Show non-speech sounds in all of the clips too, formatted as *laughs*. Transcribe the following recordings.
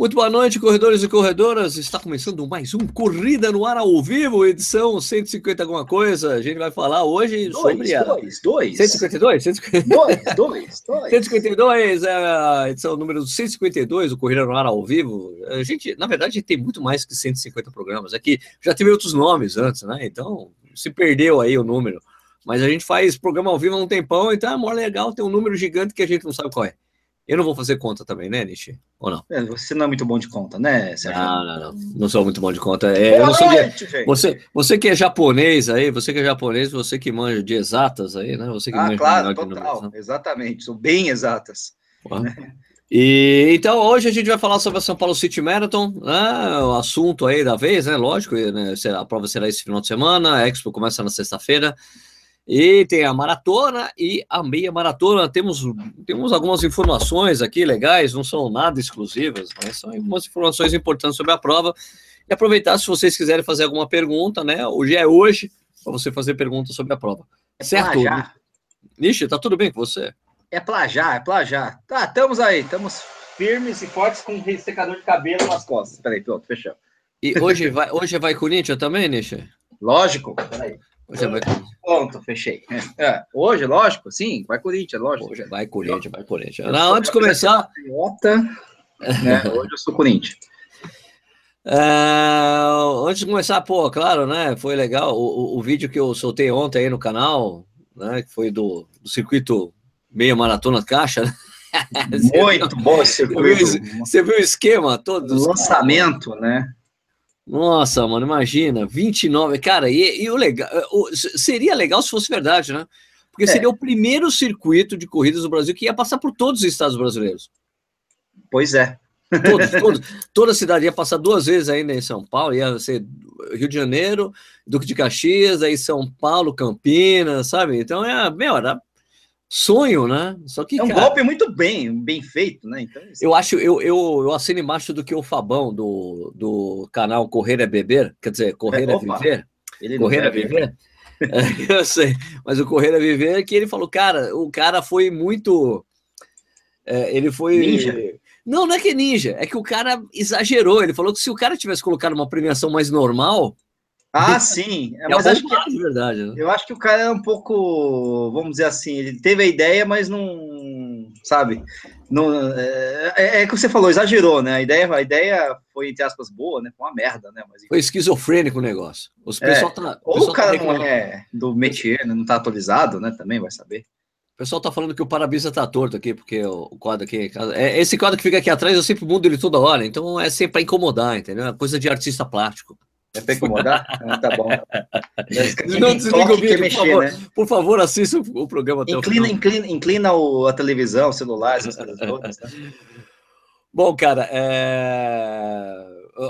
Muito boa noite, corredores e corredoras. Está começando mais um Corrida no Ar ao vivo, edição 150 alguma coisa. A gente vai falar hoje dois, sobre a... Dois, dois. 152? 152? Dois, dois, dois. 152 é a edição número 152 do Corrida no Ar ao vivo. A gente, na verdade, tem muito mais que 150 programas. Aqui é já teve outros nomes antes, né? Então, se perdeu aí o número. Mas a gente faz programa ao vivo há um tempão, então é mó legal ter um número gigante que a gente não sabe qual é. Eu não vou fazer conta também, né, Nishi? Ou não? É, você não é muito bom de conta, né, Sérgio? Não, não, não. Não sou muito bom de conta. É, eu não sou de... você, você que é japonês aí, você que é japonês, você que manja de exatas aí, né? Você que ah, manja claro, total. Né? Exatamente, sou bem exatas. E então hoje a gente vai falar sobre a São Paulo City Marathon, né? O assunto aí da vez, né? Lógico, né? a prova será esse final de semana, a Expo começa na sexta-feira. E tem a maratona e a meia maratona. Temos, temos algumas informações aqui legais, não são nada exclusivas, mas são algumas informações importantes sobre a prova. E aproveitar, se vocês quiserem fazer alguma pergunta, né? Hoje é hoje para você fazer perguntas sobre a prova. É certo? Plajar. Nishi, tá tudo bem com você? É plajar, é plajar. Tá, estamos aí, estamos firmes e fortes com um secador de cabelo nas costas. Peraí, pronto, fechou. E hoje vai, hoje vai Corinthians também, Nishi? Lógico, peraí. Hoje vai Pronto, fechei. É, hoje, lógico, sim, vai Corinthians, lógico. Hoje vai Corinthians, vai Corinthians. Não, antes de começar. né? *laughs* Hoje eu sou Corinthians. Uh, antes de começar, pô, claro, né? Foi legal o, o, o, vídeo que eu soltei ontem aí no canal, né? Que foi do, do circuito meia maratona caixa. Né? *laughs* Muito bom esse circuito. Você viu, você viu o esquema todo? Lançamento, né? Nossa, mano, imagina, 29, cara, e, e o legal, o, seria legal se fosse verdade, né? Porque é. seria o primeiro circuito de corridas do Brasil que ia passar por todos os estados brasileiros. Pois é. Todos, *laughs* todos, toda a cidade ia passar duas vezes ainda em São Paulo, ia ser Rio de Janeiro, Duque de Caxias, aí São Paulo, Campinas, sabe? Então é, meu, era sonho, né? Só que é um cara, golpe muito bem, bem feito, né? Então, isso... Eu acho, eu, eu, eu assino embaixo do que o Fabão do, do canal Correr é Beber, quer dizer, Correr é, é Viver. Ele Correr é Viver. É, *laughs* eu sei, mas o Correr é Viver que ele falou, cara, o cara foi muito, é, ele foi ninja. Não, não é que é ninja, é que o cara exagerou. Ele falou que se o cara tivesse colocado uma premiação mais normal, ah, sim. É, mas acho que, de verdade. Né? Eu acho que o cara é um pouco, vamos dizer assim, ele teve a ideia, mas não, sabe? Não, é, é, é que você falou, exagerou, né? A ideia, a ideia foi, entre aspas, boa, né? Foi uma merda, né? Mas, foi esquizofrênico o negócio. Os é, pessoal tá, ou o cara tá não é do métier, né? não tá atualizado, né? Também vai saber. O pessoal tá falando que o para-brisa tá torto aqui, porque o quadro aqui. É, esse quadro que fica aqui atrás, eu sempre mudo ele toda hora, então é sempre para incomodar, entendeu? É coisa de artista plástico. É para incomodar? ah, tá bom. *laughs* Não desliga o vídeo, por, mexer, favor, né? por favor, assista o programa até inclina, o Inclina, inclina o, a televisão, o celular, essas coisas todas. Tá? Bom, cara, é...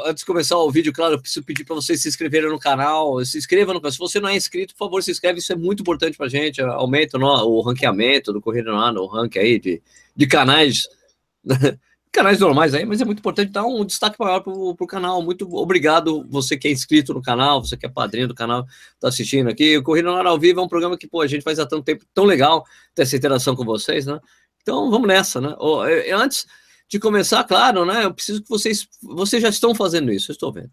antes de começar o vídeo, claro, eu preciso pedir para vocês se inscreverem no canal. Se inscreva no canal. Se você não é inscrito, por favor, se inscreve. Isso é muito importante para a gente. Aumenta no, o ranqueamento do Correio no, o ranking aí de, de canais *laughs* canais normais aí, mas é muito importante dar um destaque maior para o canal. Muito obrigado, você que é inscrito no canal, você que é padrinho do canal, está assistindo aqui. O Corrida na ao Vivo é um programa que pô, a gente faz há tanto tempo, tão legal ter essa interação com vocês, né? Então vamos nessa, né? Oh, antes de começar, claro, né? Eu preciso que vocês, vocês já estão fazendo isso, eu estou vendo,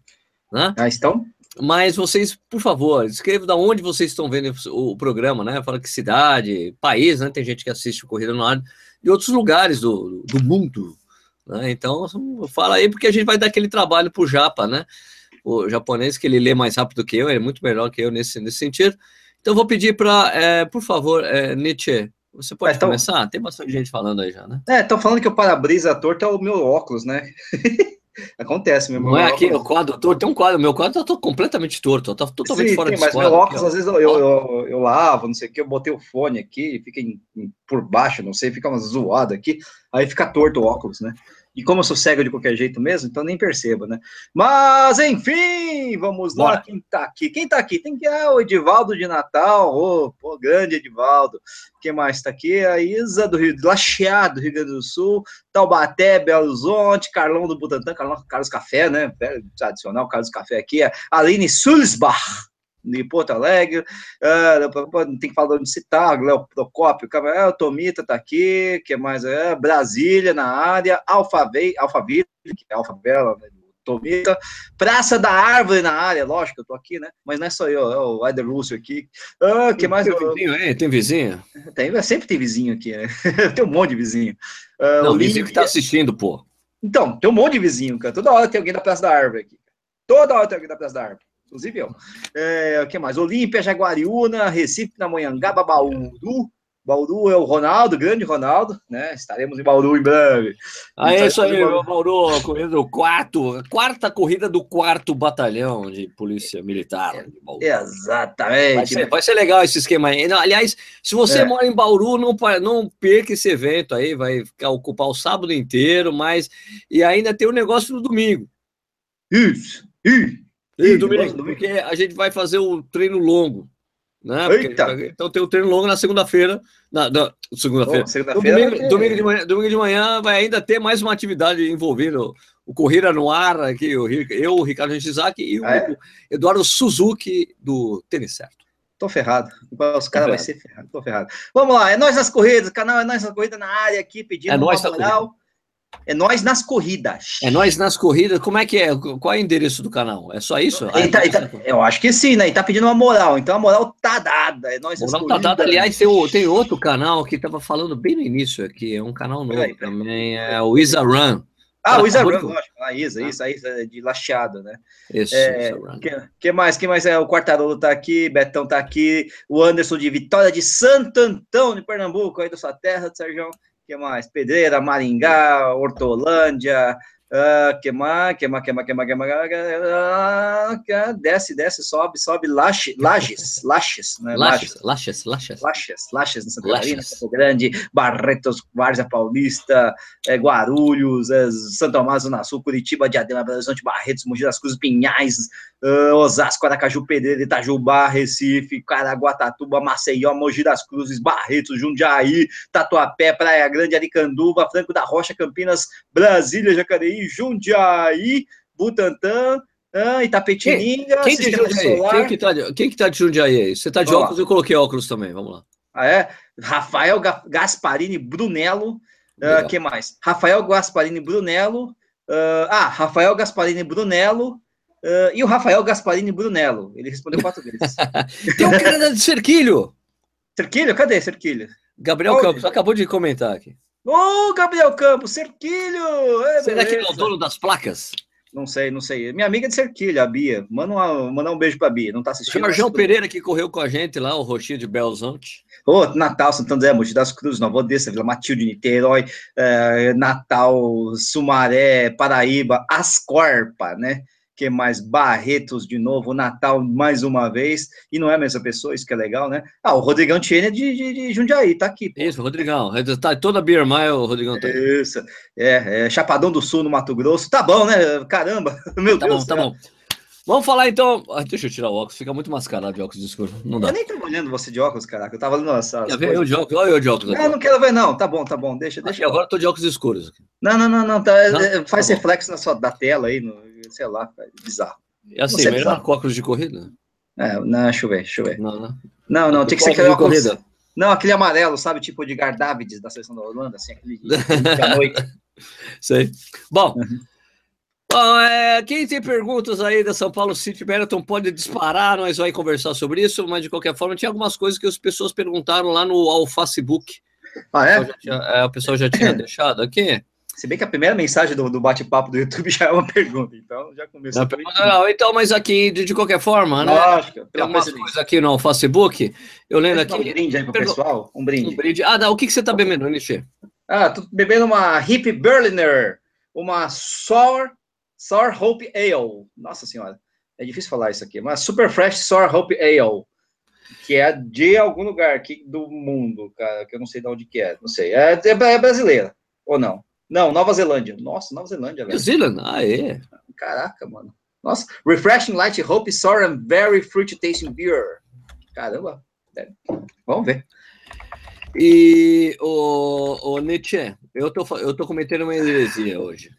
né? Já estão? Mas vocês, por favor, escrevam da onde vocês estão vendo o, o programa, né? Fala que cidade, país, né? Tem gente que assiste o Corrida no Ar de outros lugares do, do mundo, né? Então, fala aí, porque a gente vai dar aquele trabalho para o Japa, né? O japonês, que ele lê mais rápido que eu, ele é muito melhor que eu nesse, nesse sentido. Então, vou pedir para, é, por favor, é, Nietzsche, você pode é, então, começar? Tem bastante gente falando aí já, né? É, estão falando que o para-brisa torto é o meu óculos, né? *laughs* Acontece, meu Não é aqui, o quadro torto, tem um quadro, meu quadro tá completamente torto, tá totalmente sim, fora sim, de mas quadro, meu óculos, aqui, às vezes, eu, eu, eu, eu, lavo, não sei o que, eu botei o fone aqui, fica em, em, por baixo, não sei, fica uma zoada aqui, aí fica torto o óculos, né? E como eu sou cego de qualquer jeito mesmo, então nem percebo, né? Mas, enfim, vamos Bora. lá. Quem tá aqui? Quem tá aqui? Tem que ah, o Edivaldo de Natal. Oh, pô, grande Edivaldo. Quem mais tá aqui? A Isa do Rio de Lacheado, do Rio Grande do Sul. Taubaté, Belo Horizonte. Carlão do Butantã, Carlão, Carlos Café, né? Tradicional Carlos Café aqui. A Aline Sulzbach de Porto Alegre, uh, tem que falar onde citar, Léo Procópio, é, o Tomita tá aqui, que mais? É, Brasília na área, Alphaville, Alphaville que é Alfavela, né, Tomita, Praça da Árvore na área, lógico, eu tô aqui, né? Mas não é só eu, é o Aider Russo aqui. Ah, que mais? Tem vizinho? Tem vizinho? Tem, sempre tem vizinho aqui, né? *laughs* tem um monte de vizinho. Uh, não, o vizinho que tá assistindo, pô. Então, tem um monte de vizinho, cara. Toda hora tem alguém da Praça da Árvore aqui. Toda hora tem alguém da Praça da Árvore. Inclusive eu. É, o que mais? Olímpia, Jaguariúna, Recife, Namonhangaba, Bauru, Bauru é o Ronaldo, grande Ronaldo, né? Estaremos em Bauru em breve. Ah, é isso aí, Bauru, Bauru corrida do quarto, quarta corrida do quarto batalhão de polícia militar. É, exatamente. Vai ser, vai ser, legal esse esquema aí. Aliás, se você é. mora em Bauru, não, não perca esse evento aí, vai ocupar o sábado inteiro, mas e ainda tem o um negócio no domingo. Isso, isso. E, domingo, porque a gente vai fazer o treino longo. Né? Porque, então tem o treino longo na segunda-feira. Na, na segunda-feira. Segunda domingo, é... domingo, de manhã, domingo de manhã vai ainda ter mais uma atividade envolvendo o Corrida no Ar, aqui, o, eu, o Ricardo Nishizaki e ah, é? o Eduardo Suzuki do Tênis Certo. Tô ferrado. Os caras vão ser ferrado. Tô ferrado. Vamos lá, é nós nas corridas, canal é nós nas corridas na área aqui, pedindo é nós moral. É nós nas corridas. É nós nas corridas. Como é que é? Qual é o endereço do canal? É só isso? Tá, tá, eu acho que sim, né? Ele tá pedindo uma moral. Então a moral tá dada. É nós moral tá dada. Aliás, tem, tem outro canal que tava falando bem no início aqui. É um canal novo aí, também. É o Isa Run. Ah, o Isa Run, lógico. A Isa, isso, a Isa de lacheado, né? Isso, é, que, que, mais? que mais? É, o Quartarolo tá aqui, Betão tá aqui, o Anderson de Vitória de Santo Antão, de Pernambuco, aí da sua terra, Sérgio que mais? Pedreira, Maringá, Hortolândia, uh, que mais, que mais, que mais, que mais, que mais, uh, desce, desce, sobe, sobe, lache, lages, laches, né? Laches, laches, laches, laches, laches, em Santa Catarina, Santa Grande, Barretos, Várzea Paulista, é, Guarulhos, é, Santo Tomás do Sul, Curitiba, Diadema, Belo Horizonte, Barretos, Mogi das Cruzes, Pinhais, uh, Osasco, Aracaju, Pedreira, Itajubá, Recife, Caraguatatuba, Maceió, Mogi das Cruzes, Barretos, Jundiaí, Tatuapé, Praia Grande, Aricanduva, Franco da Rocha, Campinas, Brasília, Jacareí, Jundiaí, Butantã, ah, Itapetininga, quem, quem, quem, que tá de, quem que tá de Jundiaí aí? Você tá de vamos óculos, lá. eu coloquei óculos também, vamos lá. Ah, é? Rafael Gasparini Brunello, uh, que mais? Rafael Gasparini Brunello, uh, ah, Rafael Gasparini Brunello, Uh, e o Rafael Gasparini Brunello. Ele respondeu quatro vezes. *laughs* Tem um cara de Cerquilho. Cerquilho? Cadê Cerquilho? Gabriel Onde? Campos, acabou de comentar aqui. Ô, oh, Gabriel Campos, Cerquilho! É, Será que ele é o dono das placas? Não sei, não sei. Minha amiga de Cerquilho, a Bia. Manda, uma, manda um beijo pra Bia. Não tá assistindo? Jorgão Pereira que correu com a gente lá, o Roxinho de Belzonte. Ô, oh, Natal, Santo André, Mogi das Cruzes, Nova Odessa, Vila Matilde, Niterói, eh, Natal, Sumaré, Paraíba, Ascorpa, né? Que mais? Barretos de novo, Natal mais uma vez, e não é a mesma pessoa, isso que é legal, né? Ah, o Rodrigão Tiene é de, de, de, Jundiaí, tá aqui. Pô. Isso, Rodrigão, tá toda a Beer Mile, o Rodrigão tá Isso, é, é, Chapadão do Sul, no Mato Grosso, tá bom, né? Caramba, *laughs* meu tá Deus. Tá bom, tá bom. Vamos falar então. Ah, deixa eu tirar o óculos, fica muito mascarado de óculos escuro. Não dá. Eu nem tô olhando você de óculos, caraca. Eu tava olhando essa. Quer ver eu de óculos? Olha eu de óculos. Não, não quero ver, não. Tá bom, tá bom. Deixa, deixa. agora eu tô de óculos escuros. Não, não, não, não. Tá, não? É, faz tá reflexo na sua, da tela aí, no, sei lá, bizarro. É assim, melhor bizarro. com óculos de corrida? É, não, deixa eu ver, deixa eu ver. Não, não. Não, não, tem que ser aquele. Corrida. Não, aquele amarelo, sabe? Tipo de Davids da seleção da Holanda, assim, aquele noite. *laughs* Sei. Bom. Uhum. Bom, é, quem tem perguntas aí da São Paulo City Marathon pode disparar, nós vamos conversar sobre isso, mas de qualquer forma tinha algumas coisas que as pessoas perguntaram lá no ao Facebook. Ah, é? O pessoal já tinha, é, o pessoal já tinha *laughs* deixado aqui. Se bem que a primeira mensagem do, do bate-papo do YouTube *laughs* já é uma pergunta, então já começou. Não, não, então, mas aqui, de, de qualquer forma, né? Lógico, tem algumas coisas aqui no Facebook, eu lendo aqui. Um brinde aí pro pessoal, um brinde. Um brinde. Ah, não, o que, que você tá bebendo, Nishi? Ah, tô bebendo uma Hip Berliner, uma Sour Sour Hope Ale. Nossa senhora, é difícil falar isso aqui. Mas Super Fresh Sour Hope Ale. Que é de algum lugar aqui do mundo, cara, que eu não sei de onde que é. Não sei. É, é, é brasileira, ou não? Não, Nova Zelândia. Nossa, Nova Zelândia, velho. New Zealand? Ah, é. Caraca, mano. Nossa, Refreshing Light Hope Sour and Very Fruity Tasting Beer. Caramba. É. Vamos ver. E o, o Nietzsche, eu tô, eu tô cometendo uma heresia hoje.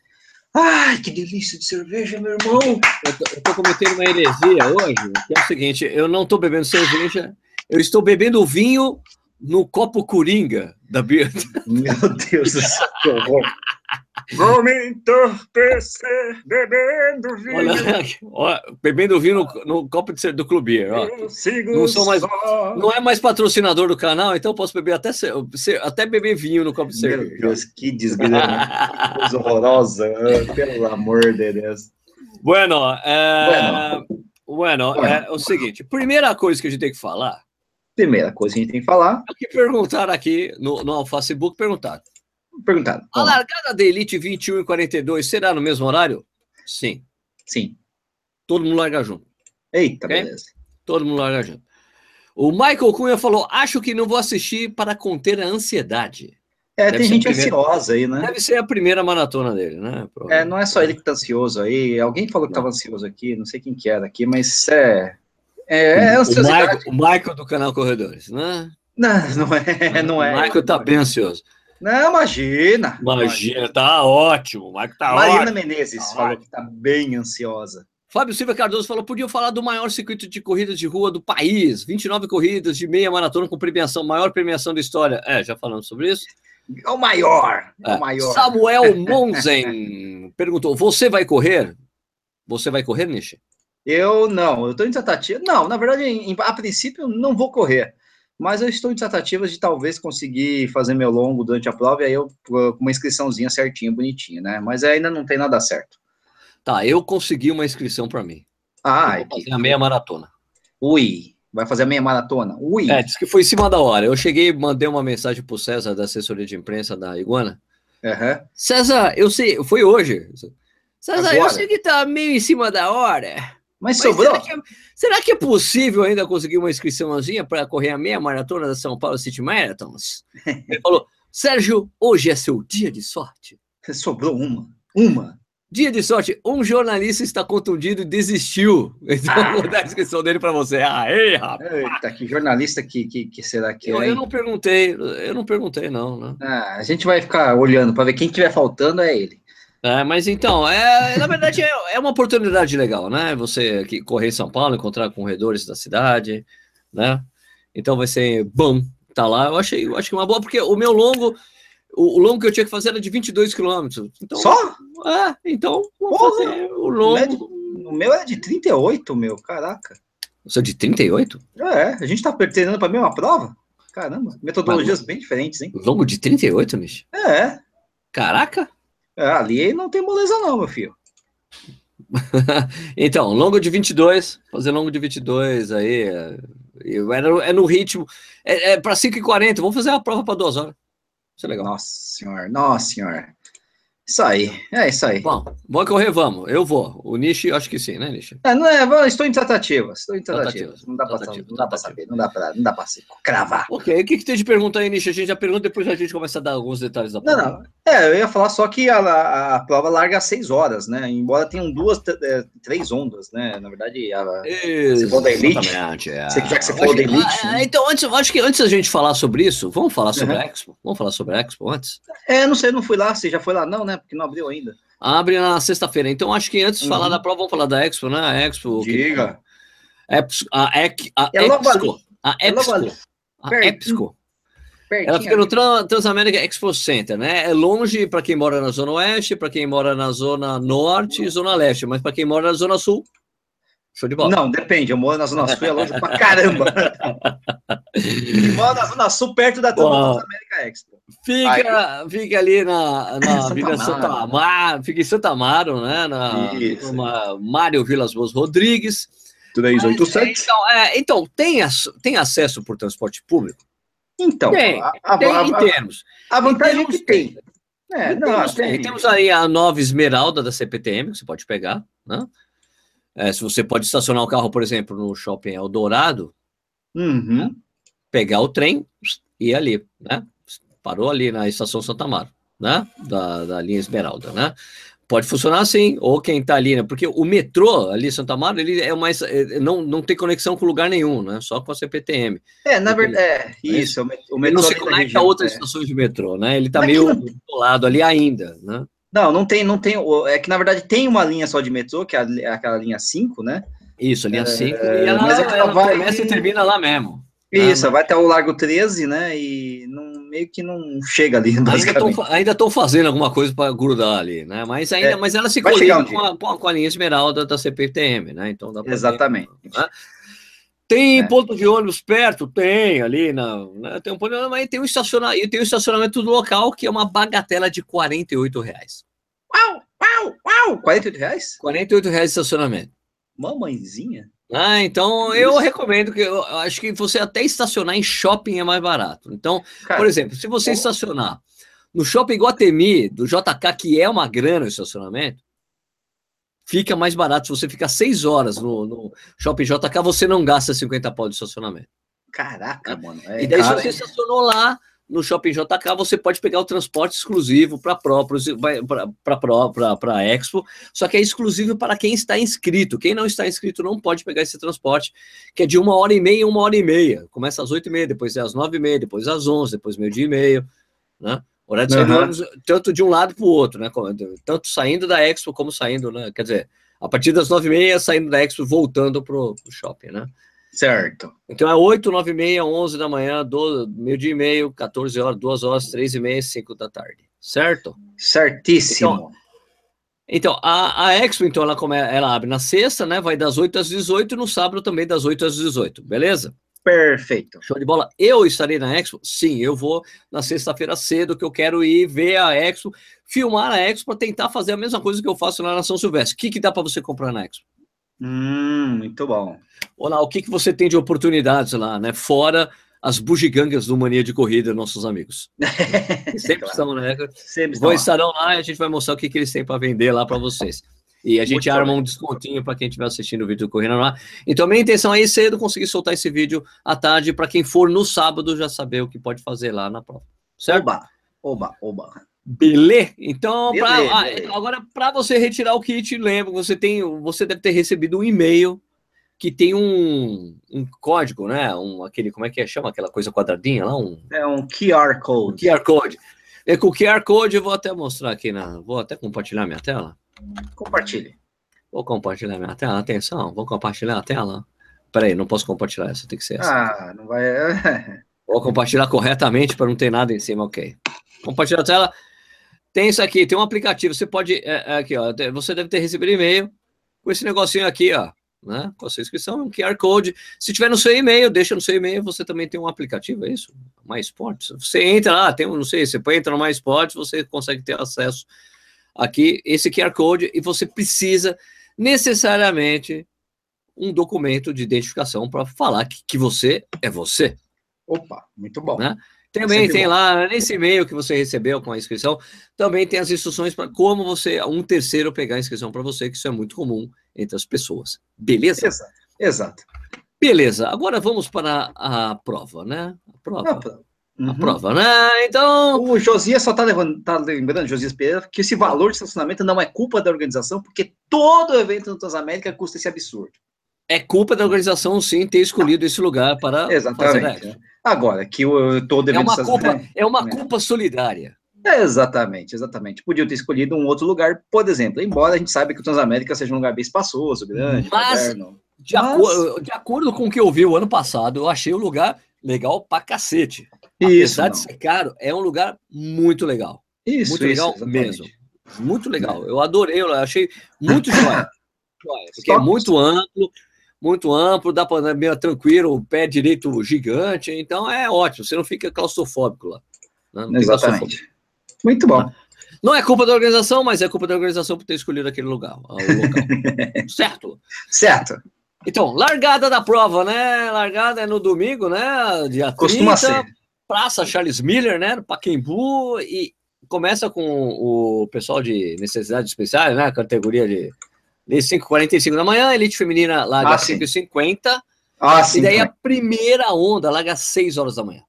Ai, que delícia de cerveja, meu irmão! Eu tô, eu tô cometendo uma heresia hoje, que é o seguinte: eu não estou bebendo cerveja, eu estou bebendo vinho no copo coringa da Beer. Meu Deus do céu, que horror! Vou me entorpecer bebendo vinho. Olha, ó, bebendo vinho no, no copo de, do clube. Ó. Não sou mais- só. Não é mais patrocinador do canal, então eu posso beber até, até beber vinho no copo de Meu cerveja. Deus, que desgraça. Que *laughs* coisa horrorosa. ah, Pelo amor de Deus. Bueno, é, bueno, é o seguinte: primeira coisa que a gente tem que falar Primeira coisa que a gente tem que falar, é o que perguntaram aqui no, no Facebook: perguntaram. perguntado. A largada da Elite 21 e 42 será no mesmo horário? Sim. Sim. Todo mundo larga junto. Eita, Ok? beleza. Todo mundo larga junto. O Michael Cunha falou: acho que não vou assistir para conter a ansiedade. É, Deve tem gente primeiro. ansiosa aí, né? Deve ser a primeira maratona dele, né? É, não é só ele que tá ansioso aí. Alguém falou que estava ansioso aqui, não sei quem que era aqui, mas é. É, é o, ansiosidade. Michael, o Michael do canal Corredores, né? Não, não é, não é. O Michael tá bem ansioso. Não, imagina. Imagina, tá ótimo. O Michael tá Marina ótimo. Menezes Tá falou que tá bem ansiosa. Fábio Silva Cardoso falou: podiam falar do maior circuito de corridas de rua do país. 29 corridas de meia maratona com premiação, maior premiação da história. É, já falamos sobre isso. É o maior. É É. o maior. Samuel *laughs* Monzen perguntou: você vai correr? Você vai correr, Nishi? Eu não, eu estou em tratativa. Não, na verdade, em- a princípio, eu não vou correr. Mas eu estou em tratativas de talvez conseguir fazer meu longo durante a prova e aí eu com uma inscriçãozinha certinha, bonitinha, né? Mas ainda não tem nada certo. Tá, eu consegui uma inscrição para mim. Ah, Eu vou fazer a meia maratona. ui, vai fazer a meia maratona? Ui, É, disse que foi em cima da hora. Eu cheguei, mandei uma mensagem pro César da assessoria de imprensa da Iguana. aham. César, eu sei, foi hoje. César, eu Agora? sei que tá meio em cima da hora. Mas Mas sobrou? será, que é, será que é possível ainda conseguir uma inscriçãozinha para correr a meia maratona da São Paulo City Marathons? *laughs* Ele falou: Sérgio, hoje é seu dia de sorte. Sobrou uma. Uma. Dia de sorte, um jornalista está contundido e desistiu. *laughs* Então Ah. vou dar a inscrição dele para você. Aê, rapaz! Eita, que jornalista que, que, que será que Eu, é? eu não perguntei, eu não perguntei, não, né? Ah, a gente vai ficar olhando para ver quem tiver faltando é ele. É, mas então, é, na verdade é, é uma oportunidade legal, né? Você aqui correr em São Paulo, encontrar corredores da cidade, né? Então vai ser bom tá lá. Eu achei, eu acho que é uma boa, porque o meu longo, o, o longo que eu tinha que fazer era de 22 quilômetros. Então, Só? É, então Porra! fazer o longo. O meu é de 38, meu. Caraca. Você é de 38? É, a gente tá treinando para a mesma prova? Caramba, metodologias bem diferentes, hein? Longo de 38, Nish? É, Caraca! Ali não tem moleza não, meu filho. *laughs* então, longo de 22, fazer longo de 22 aí. É, é, no, é no ritmo. É, é para 5h40, vamos fazer uma prova para duas horas. Isso é legal. Nossa senhora, nossa senhora. Isso aí, é isso aí. Bom, vamos correr, vamos. Eu vou. O Nishi, acho que sim, né, Nishi? É, não é, estou em tratativas, estou em tratativas. Tratativas, Não dá para não saber, não dá para não dá para cravar. Ok, o que, que tem de pergunta aí, Nishi? A gente já pergunta, depois a gente começa a dar alguns detalhes da Não, prova. não. É, eu ia falar só que a, a, a prova larga às seis horas, né? Embora tenham duas, é, três ondas, né? Na verdade, a, Isso, falou da Elite? é. Você- já que você falou da Elite, né? Então, antes, acho que antes da gente falar sobre isso, vamos falar sobre Uhum. a Expo? Vamos falar sobre a Expo antes? É, não sei, não fui lá, você já foi lá não, né? Porque não abriu ainda. Abre na sexta-feira. Então, acho que antes de falar Uhum. da prova, vamos falar da Expo, né? A Expo. que- Diga. Epsco, a, Ec, a É Epsco. A É. Epsco. A. Pertinho Ela fica no Transamérica Expo Center, né? É longe para quem mora na Zona Oeste, para quem mora na Zona Norte e Zona Leste, mas para quem mora na Zona Sul, show de bola. Não, depende. Eu moro na Zona Sul, é longe pra caramba. Eu *laughs* moro na Zona Sul, perto da Uau. Transamérica Expo. Fica, fica ali na, na Santa Vila Amaro. Santa Amaro, fica em Santa Amaro, né? Na, Isso. numa Mário Vilas Boas Rodrigues. 387. Então, é, então tem, tem acesso por transporte público? Então, Tem, a, a- Tem a- em termos. a vantagem é Temos- que tem. É, não, temos, tem. temos aí a nova Esmeralda da CPTM, que você pode pegar, né? É, se você pode estacionar o carro, por exemplo, no shopping Eldorado, Uhum. pegar o trem e ir ali, né? Parou ali na estação Santa Amaro, né? Da, da linha Esmeralda, né? Pode funcionar assim, ou quem tá ali, né? Porque o metrô ali, Santa Amaro, ele é mais. é, não, não tem conexão com lugar nenhum, né? Só com a CPTM. É, na verdade, é, isso. O met- o Ele não metrô se conecta a outras é. estações de metrô, né? Ele tá Mas meio isolado ali ainda, né? Não, não tem, não tem. É que na verdade tem uma linha só de metrô, que é, é aquela linha 5, né? Isso, linha 5. É, e ela, mas é ela, ela vai... começa e termina lá mesmo. Isso, ah, vai até o Largo 13, né? E não, meio que não chega ali. *laughs* Ainda estão fazendo alguma coisa para grudar ali, né? Mas ainda, é, mas ela se colide um com, a, com a linha esmeralda da CPTM, né? Então dá Exatamente. Ver, né? Tem é. ponto de ônibus perto? Tem, ali na. Né? Tem um ponto de ônibus, mas tem um estacionamento, tem um estacionamento do local que é uma bagatela de 48 reais. Uau, uau, uau! 48 reais? 48 reais de estacionamento. Mamãezinha? Ah, então eu recomendo que eu acho que você até estacionar em shopping é mais barato. Então, Cara, por exemplo, se você estacionar no shopping Guatemi, do JK, que é uma grana o estacionamento, fica mais barato. Se você ficar seis horas no, no shopping JK, você não gasta 50 pau de estacionamento. Caraca, mano. É, e daí, cara, se você estacionou lá no shopping JK, você pode pegar o transporte exclusivo para próprios, para a Expo, só que é exclusivo para quem está inscrito. Quem não está inscrito não pode pegar esse transporte, que é de uma hora e meia uma hora e meia. Começa às oito e meia, depois é às nove e meia, depois às onze, depois meio-dia e meio, né? Horário de uhum. tanto de um lado para o outro, né? Tanto saindo da Expo como saindo, né? Quer dizer, a partir das nove e meia, saindo da Expo, voltando para o shopping, né? Certo. Então é 8, 9 e meia, 11 da manhã, meio-dia e meio, 14 horas, 2 horas, 3 e meia, 5 da tarde. Certo? Certíssimo. Então, então a, a Expo, então, ela, come, ela abre na sexta, né? Vai das 8 às 18, no sábado também das 8 às 18, beleza? Perfeito. Show de bola. Eu estarei na Expo? Sim, eu vou na sexta-feira cedo, que eu quero ir ver a Expo, filmar a Expo para tentar fazer a mesma coisa que eu faço lá na São Silvestre. O que, que dá para você comprar na Expo? Hum, muito bom. Olá, o que, que você tem de oportunidades lá, né? Fora as bugigangas do Mania de Corrida, nossos amigos. *laughs* Sempre claro. estão, né? Sempre estão. Estarão lá e a gente vai mostrar o que, que eles têm para vender lá para vocês. E a gente Muito arma um descontinho para quem estiver assistindo o vídeo do Corrida lá. Então, minha intenção é ir cedo conseguir soltar esse vídeo à tarde, para quem for no sábado já saber o que pode fazer lá na prova. Certo? Oba, oba, oba. Beleza? Então, pra, ah, agora, para você retirar o kit, lembra, você tem, você deve ter recebido um e-mail que tem um, um código, né? Um, aquele, como é que é? Chama aquela coisa quadradinha lá? Um, é um QR Code. Um QR Code. É com o QR Code eu vou até mostrar aqui na. Vou até compartilhar minha tela. Compartilhe. Vou compartilhar minha tela. Atenção, vou compartilhar a tela. Peraí, não posso compartilhar essa, tem que ser essa. Ah, não vai. *laughs* vou compartilhar corretamente para não ter nada em cima, ok. Compartilhar a tela. Tem isso aqui, tem um aplicativo. Você pode. É, é aqui, ó. Você deve ter recebido e-mail com esse negocinho aqui, ó. Né? Com a sua inscrição, um QR Code. Se tiver no seu e-mail, deixa no seu e-mail, você também tem um aplicativo, é isso? Mais Esportes. Você entra lá, tem um, não sei, você entra no Mais Esportes, você consegue ter acesso aqui, esse QR Code, e você precisa necessariamente um documento de identificação para falar que, que você é você. Opa, muito bom. Né? Também tem bom. lá, nesse e-mail que você recebeu com a inscrição, também tem as instruções para como você, um terceiro, pegar a inscrição para você, que isso é muito comum entre as pessoas. Beleza? Exato. Exato. Beleza, agora vamos para a prova, né? A prova. Uhum. A prova, né? Então. O Josias só está tá lembrando, Josias Pereira, que esse valor de estacionamento não é culpa da organização, porque todo evento no Transamérica custa esse absurdo. É culpa da organização, sim, ter escolhido esse lugar para Exatamente. fazer Agora, que o, todo evento... É uma, culpa, é uma é. culpa solidária. É, exatamente, exatamente. Podiam ter escolhido um outro lugar, por exemplo, embora a gente saiba que o Transamérica seja um lugar bem espaçoso, grande, Mas, moderno. De, Mas... Aco de acordo com o que eu vi o ano passado, eu achei o lugar legal pra cacete. Isso, Apesar não. de ser caro, é um lugar muito legal. Isso, muito legal isso, mesmo. Muito legal. Eu adorei, eu achei muito joia. *coughs* porque é muito amplo, muito amplo, dá para andar tranquilo, o pé direito gigante, então é ótimo, você não fica claustrofóbico lá. Né? Exatamente. Muito bom. Não é culpa da organização, mas é culpa da organização por ter escolhido aquele lugar, *laughs* certo? Certo. Então, largada da prova, né? Largada é no domingo, né? Dia 30, Costuma ser. Praça Charles Miller, né? No Paquembu, e começa com o pessoal de necessidades especiais, né? Categoria de 5h45 da manhã, elite feminina larga ah, 5h50. Ah, sim, e daí a primeira onda larga às 6 horas da manhã.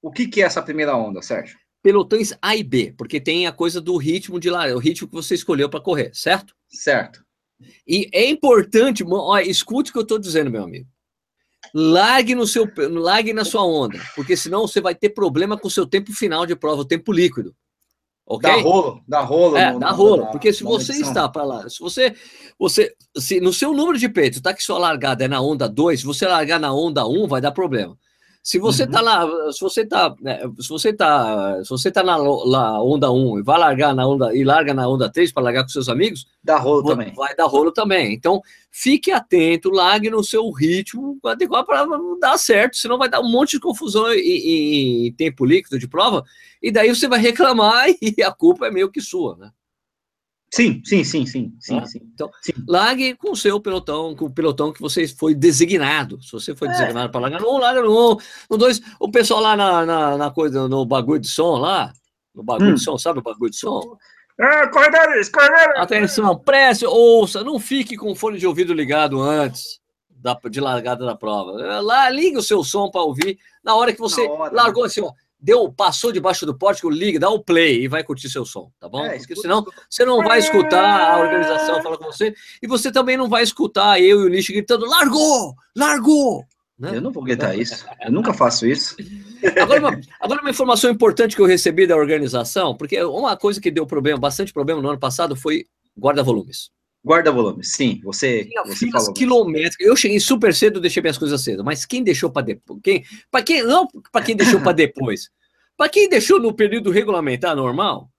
O que, que é essa primeira onda, Sérgio? Pelotões A e B, porque tem a coisa do ritmo de lá, o ritmo que você escolheu para correr, certo? Certo. E é importante, ó, escute o que eu estou dizendo, meu amigo. Largue no seu, largue na sua onda, porque senão você vai ter problema com o seu tempo final de prova, o tempo líquido. Okay? Dá rolo, dá rolo. É, no, dá rolo, na, porque se você edição. está para lá, se você, você, se no seu número de peito tá que sua largada é na onda 2, se você largar na onda 1, um, vai dar problema. Se você uhum. tá lá, se você tá, né, se você tá, se você tá na, na onda 1 e vai largar na onda e larga na onda 3 para largar com seus amigos, dá rolo vai, também. Vai dar rolo também. Então, fique atento, largue no seu ritmo adequado para dar certo, senão vai dar um monte de confusão em, em tempo líquido de prova, e daí você vai reclamar *laughs* e a culpa é meio que sua, né? Sim, sim, sim, sim, sim, ah, sim. Então, sim. largue com o seu pelotão, com o pelotão que você foi designado. Se você foi é. designado para largar no 1, larga no 1, no 2. O pessoal lá na, na, na, coisa, no bagulho de som lá, no bagulho hum. de som, sabe o bagulho de som? Ah, corredores, corredores! Atenção, preste, ouça, não fique com o fone de ouvido ligado antes da, de largada da prova. Lá, liga o seu som para ouvir na hora que você hora, largou né? assim, ó deu, passou debaixo do pórtico, liga, dá o play e vai curtir seu som, tá bom? É, Porque senão você não vai escutar a organização falar com você e você também não vai escutar eu e o Nish gritando: largou! Largou! Né? Eu não vou gritar isso, eu nunca faço isso. *laughs* Agora uma, agora, uma informação importante que eu recebi da organização, porque uma coisa que deu problema, bastante problema no ano passado foi guarda-volumes. Guarda-volumes, sim, você, Tinha você falou. quilométricas. Eu cheguei super cedo, deixei minhas coisas cedo, mas quem deixou para depois? Quem, para quem não, para quem deixou para depois. Para quem deixou no período regulamentar normal,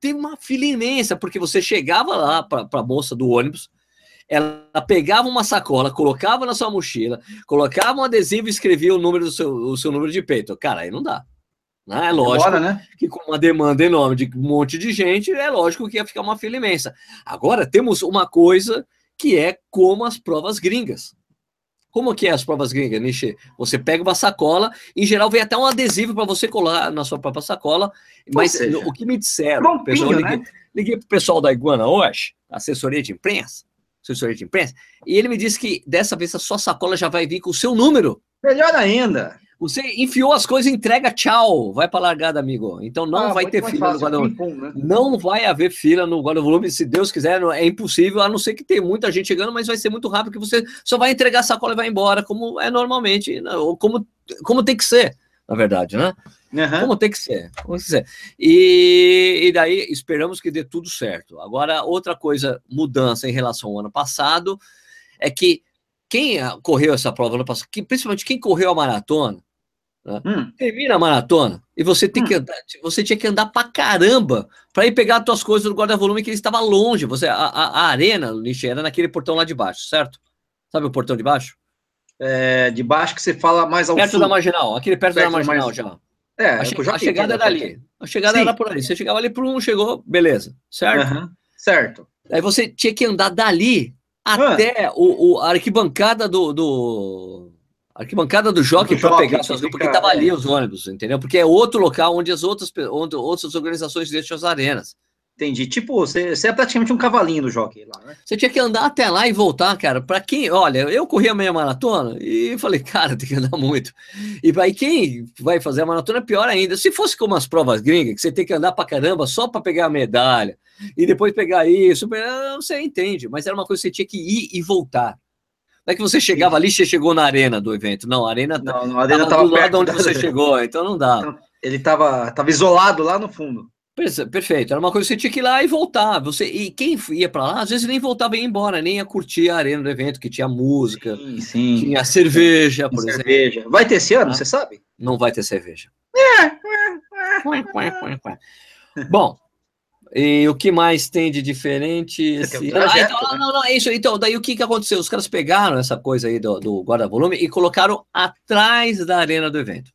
tem uma fila imensa, porque você chegava lá para a moça do ônibus, ela pegava uma sacola, colocava na sua mochila, colocava um adesivo e escrevia o número do seu, o seu número de peito. Cara, aí não dá. Né? É lógico né? que com uma demanda enorme de um monte de gente, é lógico que ia ficar uma fila imensa. Agora temos uma coisa que é como as provas gringas. Como que é as provas gringas, Nishi? Você pega uma sacola, em geral vem até um adesivo para você colar na sua própria sacola, mas seja, o que me disseram, pessoal, né? liguei, liguei para o pessoal da Iguana hoje, assessoria de imprensa, assessoria de imprensa, e ele me disse que dessa vez a sua sacola já vai vir com o seu número. Melhor ainda. Você enfiou as coisas, entrega, tchau, vai para largada, amigo. Então não ah, vai ter fila no guarda-volume. Né? Não vai haver fila no guarda-volume, se Deus quiser, é impossível, a não ser que tenha muita gente chegando, mas vai ser muito rápido que você só vai entregar a sacola e vai embora, como é normalmente, né? ou como, como tem que ser, na verdade, né? Uhum. Como tem que ser, como tem que ser. E, e daí esperamos que dê tudo certo. Agora, outra coisa, mudança em relação ao ano passado, é que quem correu essa prova no passado, principalmente quem correu a maratona, né? Hum. Termina a maratona e você tem hum. que andar, você tinha que andar pra caramba para ir pegar as tuas coisas no guarda-volume que ele estava longe. Você, a, a, arena, Nishi, era naquele portão lá de baixo, certo? Sabe o portão de baixo? É, de baixo que você fala mais ao Perto sul. da marginal, aquele perto, perto da marginal mais... já. É, a, che a chegada era ali. A chegada Sim. era por ali. Você chegava ali por um, chegou, beleza, certo? Uhum. Certo. Aí você tinha que andar dali até o, o, a arquibancada do, do arquibancada do Jockey para pegar suas porque tava ali os ônibus, entendeu? Porque é outro local onde as outras, onde outras organizações deixam as arenas. Entendi. Tipo, você, você é praticamente um cavalinho do jockey lá, né? Você tinha que andar até lá e voltar, cara. Para quem, olha, eu corri a meia maratona e falei, *laughs* cara, tem que andar muito. E aí quem vai fazer a maratona é pior ainda. Se fosse como as provas gringas, que você tem que andar para caramba só para pegar a medalha e depois pegar isso, você entende. Mas era uma coisa que você tinha que ir e voltar. Não é que você chegava ali e você chegou na arena do evento. Não, a arena, não, a arena tava, tava do lado onde você chegou, *laughs* então não dá. Ele estava tava isolado lá no fundo. Perfeito, era uma coisa que você tinha que ir lá e voltar. Você, e quem ia para lá, às vezes nem voltava e ia embora, nem ia curtir a arena do evento, que tinha música, sim, sim. tinha cerveja, por cerveja. exemplo. Vai ter esse ano, ah, você sabe? Não vai ter cerveja. É. Bom, e o que mais tem de diferente? Esse... Um ah, então, né? não, não, é isso. Então, daí o que, que aconteceu? Os caras pegaram essa coisa aí do, do guarda-volume e colocaram atrás da arena do evento.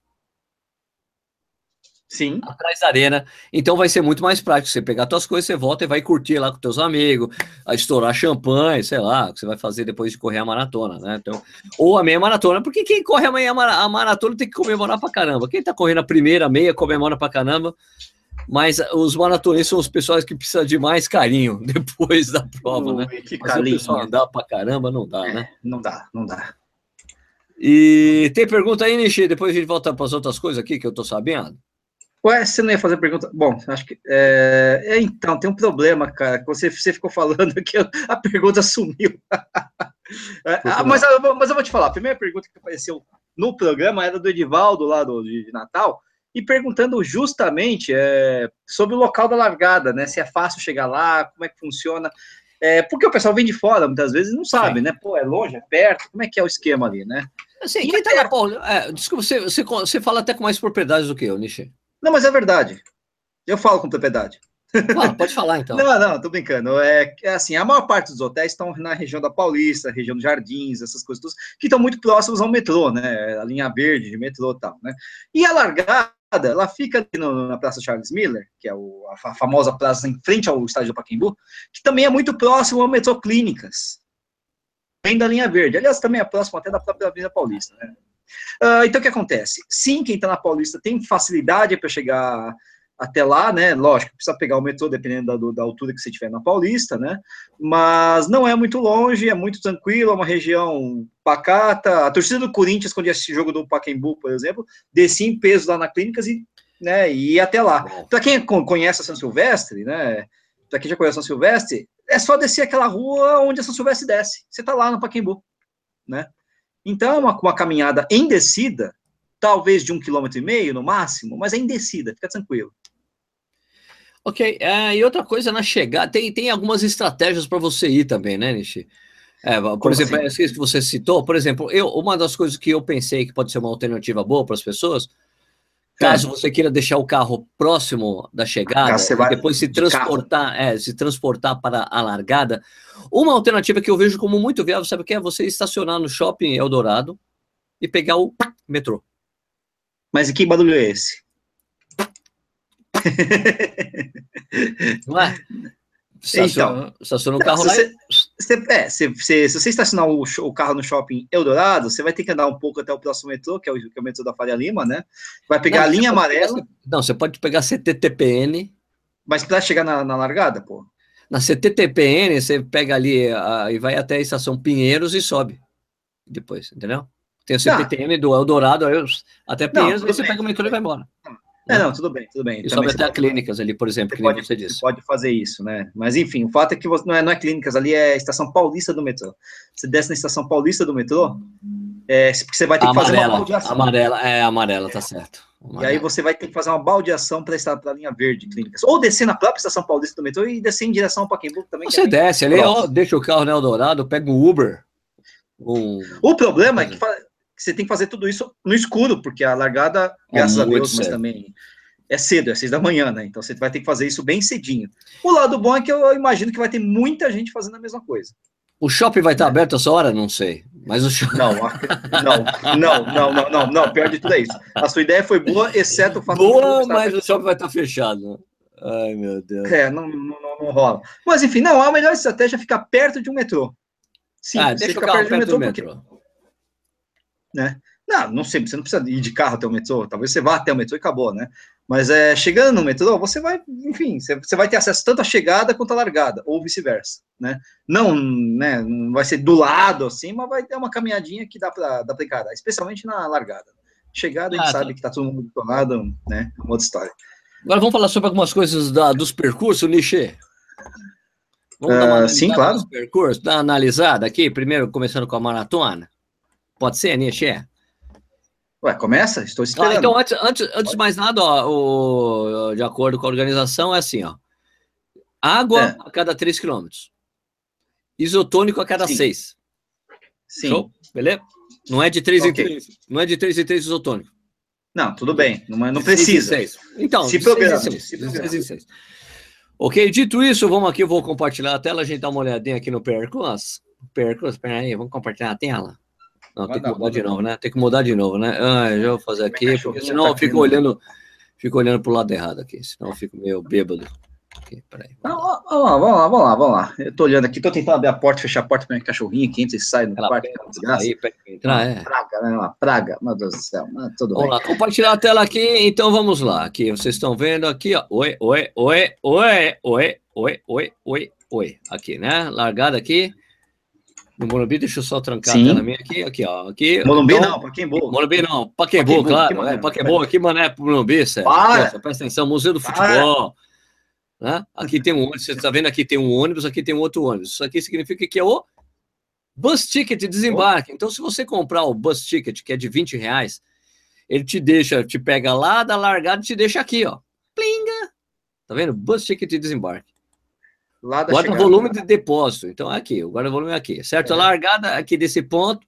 Sim. Atrás da arena. Então vai ser muito mais prático. Você pegar suas coisas, você volta e vai curtir lá com teus amigos, a estourar champanhe, sei lá, o que você vai fazer depois de correr a maratona, né? Então, ou a meia maratona, porque quem corre a meia a maratona tem que comemorar pra caramba. Quem tá correndo a primeira meia comemora pra caramba mas os maratonistas são os pessoas que precisam de mais carinho *laughs* depois da prova, né? Que mas carinho. o pessoal andar pra caramba, não dá, né? Não dá, não dá. E tem pergunta aí, Nishi? Depois a gente volta para as outras coisas aqui que eu tô sabendo. Ué, você não ia fazer pergunta? Bom, acho que. É, é então, tem um problema, cara. Você, você ficou falando *laughs* que a pergunta sumiu. *laughs* é, ah, mas, mas eu vou te falar. A primeira pergunta que apareceu no programa era do Edivaldo, lá do, de Natal e perguntando justamente é, sobre o local da largada, né? Se é fácil chegar lá, como é que funciona. É, porque o pessoal vem de fora, muitas vezes não sabe, Sim. né? Pô, é longe, é perto, como é que é o esquema ali, né? Assim, quem tá na Paulista. É, desculpa, você, você, você fala até com mais propriedades do que eu, Nishi. Não, mas é verdade. Eu falo com propriedade. Pode falar então. não, não, tô brincando. É, é, assim, a maior parte dos hotéis estão na região da Paulista, região dos Jardins, essas coisas todas, que estão muito próximos ao metrô, né? A linha verde de metrô e tal, né? E a largada, ela fica no, na Praça Charles Miller, que é o, a, famosa praça em frente ao estádio do Pacaembu, que também é muito próximo ao metrô Clínicas, bem da linha verde. Aliás, também é próximo até da própria Avenida Paulista, né? Uh, então, o que acontece? Sim, quem está na Paulista tem facilidade para chegar até lá, né? Lógico, precisa pegar o metrô dependendo da, da, altura que você estiver na Paulista, né? Mas não é muito longe, é muito tranquilo, é uma região pacata. A torcida do Corinthians, quando ia assistir jogo do Pacaembu, por exemplo, descia em peso lá na Clínicas e, né, e ia até lá. Para quem conhece a São Silvestre, né? Para quem já conhece a São Silvestre, é só descer aquela rua onde a São Silvestre desce. Você está lá no Pacaembu, né? Então, é uma, uma caminhada em descida, talvez de um quilômetro e meio no máximo, mas é em descida, fica tranquilo. Ok, é, e outra coisa na chegada, tem, tem algumas estratégias para você ir também, né, Nishi? É, por Como exemplo, assim? que você citou, por exemplo, eu, uma das coisas que eu pensei que pode ser uma alternativa boa para as pessoas, caso é. você queira deixar o carro próximo da chegada e depois se transportar, é, se transportar para a largada, uma alternativa que eu vejo como muito viável, sabe o que é? Você estacionar no shopping Eldorado e pegar o metrô. Mas e que barulho é esse? Não é? Estaciona, então, o carro lá você, você, é, se, se, se, você estacionar o, o, carro no shopping Eldorado, você vai ter que andar um pouco até o próximo metrô, que é o, que é o metrô da Faria Lima, né? Vai pegar não, a linha amarela. Pegar, não, você pode pegar CTTPN. Mas para chegar na, na, largada, pô? Na CTTPN, você pega ali a, e vai até a estação Pinheiros e sobe. Depois, entendeu? Tem o CTTM tá. do Eldorado, até Pinheiros, não, aí você bem. pega o metrô e vai embora. É, não, tudo bem, tudo bem. E sobe até clínicas ali, por exemplo, que pode, você disse. Você pode fazer isso, né? Mas enfim, o fato é que você, não, é, não é clínicas, ali é estação paulista do metrô. Você desce na estação paulista do metrô, é, você vai ter que fazer uma baldeação. Amarela, é amarela, tá certo. Amarela. E aí você vai ter que fazer uma baldeação para estar para a linha verde clínicas. Ou descer na própria estação paulista do metrô e descer em direção ao Pacaembu também. Você é desce ali, ó, deixa o carro no Eldorado, pega o Uber. Um... O problema é que você tem que fazer tudo isso no escuro, porque a largada, é graças a Deus, mas também é cedo, é seis da manhã, né? Então você vai ter que fazer isso bem cedinho. O lado bom é que eu imagino que vai ter muita gente fazendo a mesma coisa. O shopping vai estar aberto essa hora? Não sei. Mas o shopping. Não, não, não, não, não, não, pior de tudo é isso. A sua ideia foi boa, exceto o fato Boa, mas o shopping vai estar fechado. Ai, meu Deus. É, não, não, não, rola. Mas enfim, não, a melhor estratégia é ficar perto de um metrô. Sim, ah, deixa o carro perto, perto do metrô. Né? Não, não sei, você não precisa ir de carro até o metrô, talvez você vá até o metrô e acabou, né? Mas é, chegando no metrô, você vai, enfim, você, vai ter acesso tanto à chegada quanto à largada, ou vice-versa, né? Não, né, não vai ser do lado assim, mas vai ter uma caminhadinha que dá para dá encarar, especialmente na largada. Chegada, a gente ah, tá. sabe que tá todo mundo do lado, né? É uma outra história. Agora vamos falar sobre algumas coisas da, dos percursos, Nichê. Vamos uh, dar uma ah, sim, claro. Percurso, dar uma analisada aqui, primeiro começando com a maratona. Pode ser, Nichê? Ué, começa? Estou esperando. Ah, então, antes, antes, antes de mais nada, ó, o, de acordo com a organização, é assim, ó. Água é. a cada 3 quilômetros. Isotônico a cada 6. Sim. Show? Beleza? Não é de 3 okay. em 3. Não é de 3 em 3 isotônico. Não, tudo bem. Não, é, não precisa. Então, se programa. 6 em 6. Ok, dito isso, vamos aqui, eu vou compartilhar a tela, a gente dá uma olhadinha aqui no Percos. Percos, peraí, vamos compartilhar a tela. Não, tem que mudar de novo, né? Tem que mudar de novo, né? Ah, já vou fazer aqui, porque senão eu fico olhando, fico olhando pro lado errado aqui, senão eu fico meio bêbado. Aqui, peraí. Vamos lá, vamos lá, vamos lá, vamos lá. Eu tô olhando aqui, tô tentando abrir a porta, fechar a porta para minha cachorrinha que entra e sai no quarto. Aí, entrar, é. Praga, né? Uma praga, meu Deus do céu. Mas tudo vamos bem. lá, compartilhar a tela aqui, então vamos lá. Aqui, vocês estão vendo aqui, ó. Oi, oi, oi, oi, oi, oi, oi, oi, oi. Aqui, né? Largada aqui. No Morumbi, deixa eu só trancar Sim. a tela minha aqui, aqui, ó. Aqui, Morumbi então, não, Paquembu. Morumbi não, Paquembu, claro. É, Paquembu, aqui, mané, pro Morumbi, sério. Presta, presta atenção, Museu do Futebol. Né? Aqui tem um ônibus, você está vendo aqui tem um ônibus, aqui tem um outro ônibus. Isso aqui significa que é o bus ticket desembarque. Então, se você comprar o bus ticket, que é de 20 reais, ele te deixa, te pega lá da largada e te deixa aqui, ó. Plinga! Tá vendo? Bus ticket de desembarque. Lá da guarda volume de depósito. Então é aqui, o guarda volume é aqui, certo? É. A largada aqui desse ponto,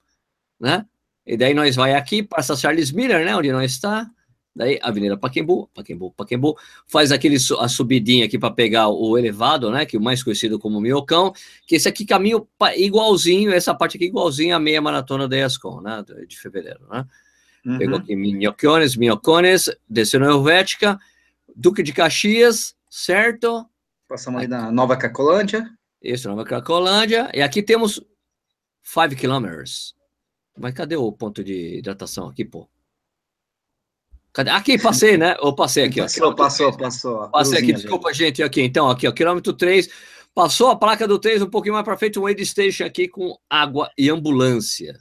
né? E daí nós vai aqui, passa Charles Miller, né? Onde nós está. Daí Avenida Paquembu, Paquembu, Paquembu, faz aquele a subidinha aqui para pegar o elevado, né? Que é o mais conhecido como Miocão, que esse aqui caminho igualzinho, essa parte aqui igualzinho à meia maratona da ESCOM, né? De fevereiro, né? Uhum. Pegou aqui Minhocones, Minhocones, desceu na Helvética, Duque de Caxias, certo? Passamos ali na Nova Cacolândia. Isso, Nova Cacolândia. E aqui temos 5 kilometers. Mas cadê o ponto de hidratação aqui, pô? Cadê? Aqui, passei, né? Eu passei aqui, passou, ó. Passou, passou. Passei aqui, desculpa, gente. Aqui, então, aqui, ó, quilômetro 3. Passou a placa do 3 um pouquinho mais para frente, um aid station aqui com água e ambulância.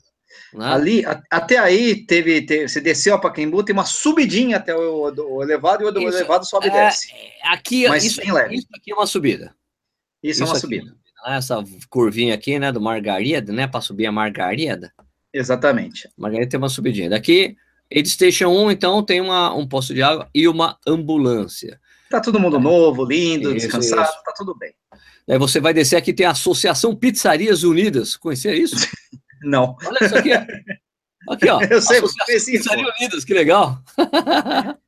Né? Ali, a, até aí, teve, teve, você desceu a Pacaembu, tem uma subidinha até o, o elevado, e o isso, elevado sobe e é, desce. Aqui, Mas isso, isso aqui é uma subida. Isso, é isso é uma aqui, subida. Essa curvinha aqui, né, do Margarida, né, para subir a Margarida. Exatamente. Margarida tem uma subidinha. Daqui, Aid Station 1, então, tem uma, um posto de água e uma ambulância. Tá todo mundo novo, lindo, isso, descansado, isso. tá tudo bem. Aí você vai descer aqui, tem a Associação Pizzarias Unidas. Conhecia isso? *laughs* Não. Olha isso aqui. Aqui, ó. *laughs* Eu sei, conheci. Unidos, que legal. *laughs*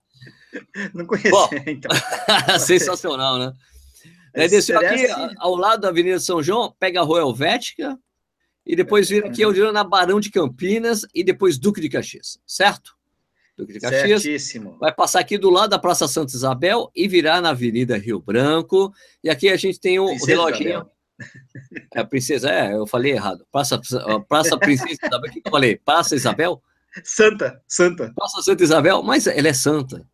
Não conhecia, Bom, então. *laughs* sensacional, né? Aí desceu aqui, ao lado da Avenida São João, pega a Rua Helvética, e depois vira aqui, onde na Barão de Campinas, e depois Duque de Caxias, certo? Duque de Caxias. Certíssimo. Vai passar aqui do lado da Praça Santa Isabel e virar na Avenida Rio Branco. E aqui a gente tem o, o reloginho. Isabel. É a princesa, é, eu falei errado. Praça, Praça Princesa Isabel, o que eu falei? Praça Isabel? Santa, Santa. Praça Santa Isabel, mas ela é santa.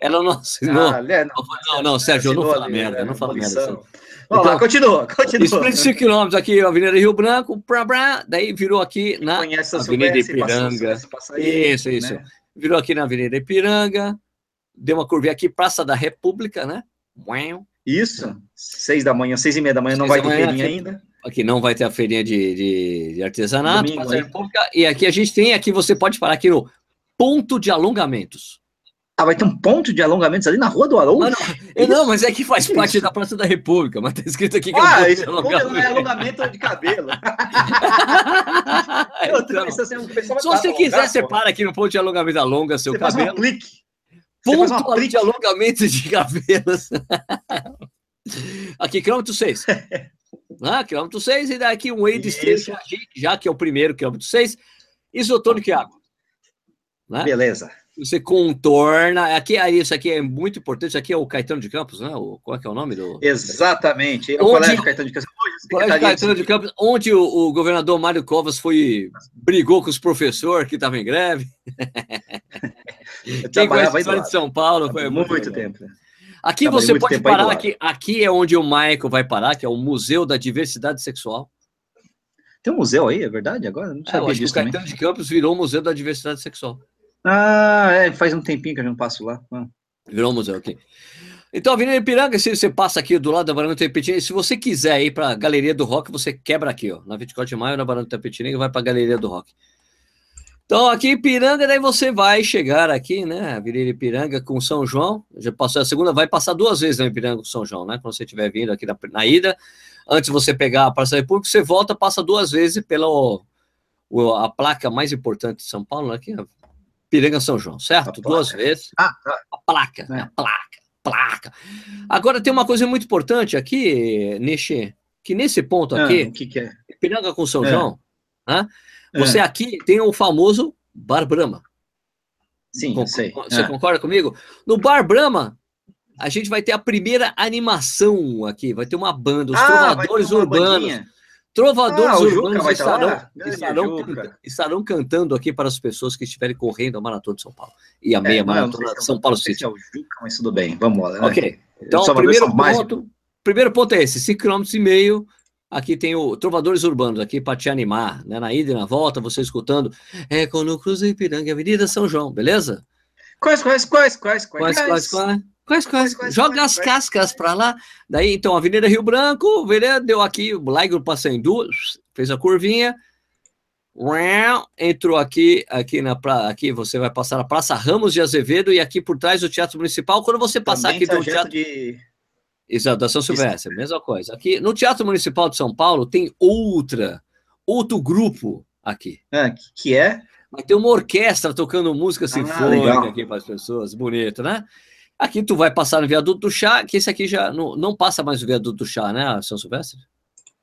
Ela não assinou. Ah, é, não, não, não, Sérgio, não fala merda, né, não fala merda. Vamos então, lá, continua, continua. Explica 5 quilômetros aqui, Avenida Rio Branco, pra, pra, daí virou aqui na Avenida Ipiranga. isso, isso. Né? Virou aqui na Avenida Ipiranga, deu uma curva aqui, Praça da República, né? Isso, seis da manhã, seis e meia da manhã, seis não vai ter feirinha ainda. Aqui não vai ter a feirinha de, de, de artesanato, Domingo, e aqui a gente tem, aqui você pode parar aqui no ponto de alongamentos. Ah, vai ter um ponto de alongamentos ali na Rua do Arão? Não, não, mas é que faz é parte da Praça da República, mas tá escrito aqui que ah, é um isso alongamento. é alongamento de cabelo. *laughs* então, assim, se você quiser, você para aqui no ponto de alongamento, alonga seu você cabelo. Faz um aplique. Ponto de alongamento de cabelos. *laughs* aqui, quilômetro 6. *laughs* ah, quilômetro 6, e daqui um wade station, já que é o primeiro, quilômetro 6, isotônico e água. Né? Beleza. Você contorna. Aqui, é isso aqui é muito importante. Isso aqui é o Caetano de Campos, né? O, qual é, que é o nome do. Exatamente. É o onde, colégio Caetano de Campos. Colégio Caetano de Campos, onde o, o, governador Mário Covas foi brigou com os professores que estavam em greve. *laughs* Quem conhece a história de São Paulo foi muito, muito tempo. Né? Aqui Trabalhei você pode parar, aqui, aqui é onde o Michael vai parar, que é o Museu da Diversidade Sexual. Tem um museu aí, é verdade? Agora não é, sabia é, disso. O Caetano também. de Campos virou o Museu da Diversidade Sexual. Ah, é, faz um tempinho que eu não passo lá. Ah. Virou um museu aqui. Então, Avenida Ipiranga, se você passa aqui do lado da Barão do Tapetininga, se você quiser ir para a Galeria do Rock, você quebra aqui, ó, na 24 de maio, na Barão do Tapetininga, vai para a Galeria do Rock. Então, aqui em Ipiranga, daí você vai chegar aqui, né, Avenida Ipiranga com São João, já passou a segunda, vai passar duas vezes na Ipiranga com São João, né, quando você estiver vindo aqui na, na ida, antes de você pegar a Praça da República, você volta, passa duas vezes pela o, a placa mais importante de São Paulo, né, aqui, Piranga São João, certo? Duas vezes. Ah, tá. A placa, é. a placa, placa. Agora tem uma coisa muito importante aqui, Nishi, que nesse ponto ah, aqui, ah, que que é? Piranga com São é. João, né? Você é. aqui tem o famoso Bar Brahma. Sim, Con sei. Você é. concorda comigo? No Bar Brahma, a gente vai ter a primeira animação aqui, vai ter uma banda, os ah, trovadores urbanos. Trovadores ah, urbanos estarão, estarão, estarão, cantando aqui para as pessoas que estiverem correndo a Maratona de São Paulo e a é, meia maratona de São Paulo City. É o Juca, mas tudo bem, vamos lá. Né? Ok, então o primeiro ponto, primeiro ponto é esse, 5 km e meio, aqui tem o Trovadores Urbanos aqui para te animar, né? na ida e na volta, você escutando, é quando cruza Ipiranga, Avenida São João, beleza? Quais, quais, quais, quais, quais, quais, quais, quais? Quais, quais, quais, Joga quais, as cascas para lá. Daí, então, Avenida Rio Branco, o deu aqui, o Laigo Passandu, fez a curvinha. entrou aqui, aqui na pra, aqui você vai passar a Praça Ramos de Azevedo e aqui por trás o Teatro Municipal. Quando você passar Também aqui do Teatro de Exato, da São Silvestre, mesma coisa. Aqui no Teatro Municipal de São Paulo tem outra, outro grupo aqui. Ah, que é? Vai ter uma orquestra tocando música ah, sinfônica ah, aqui para as pessoas, bonito, né? Aqui tu vai passar no viaduto do chá, que esse aqui já não, não passa mais o viaduto do chá, né, São Silvestre?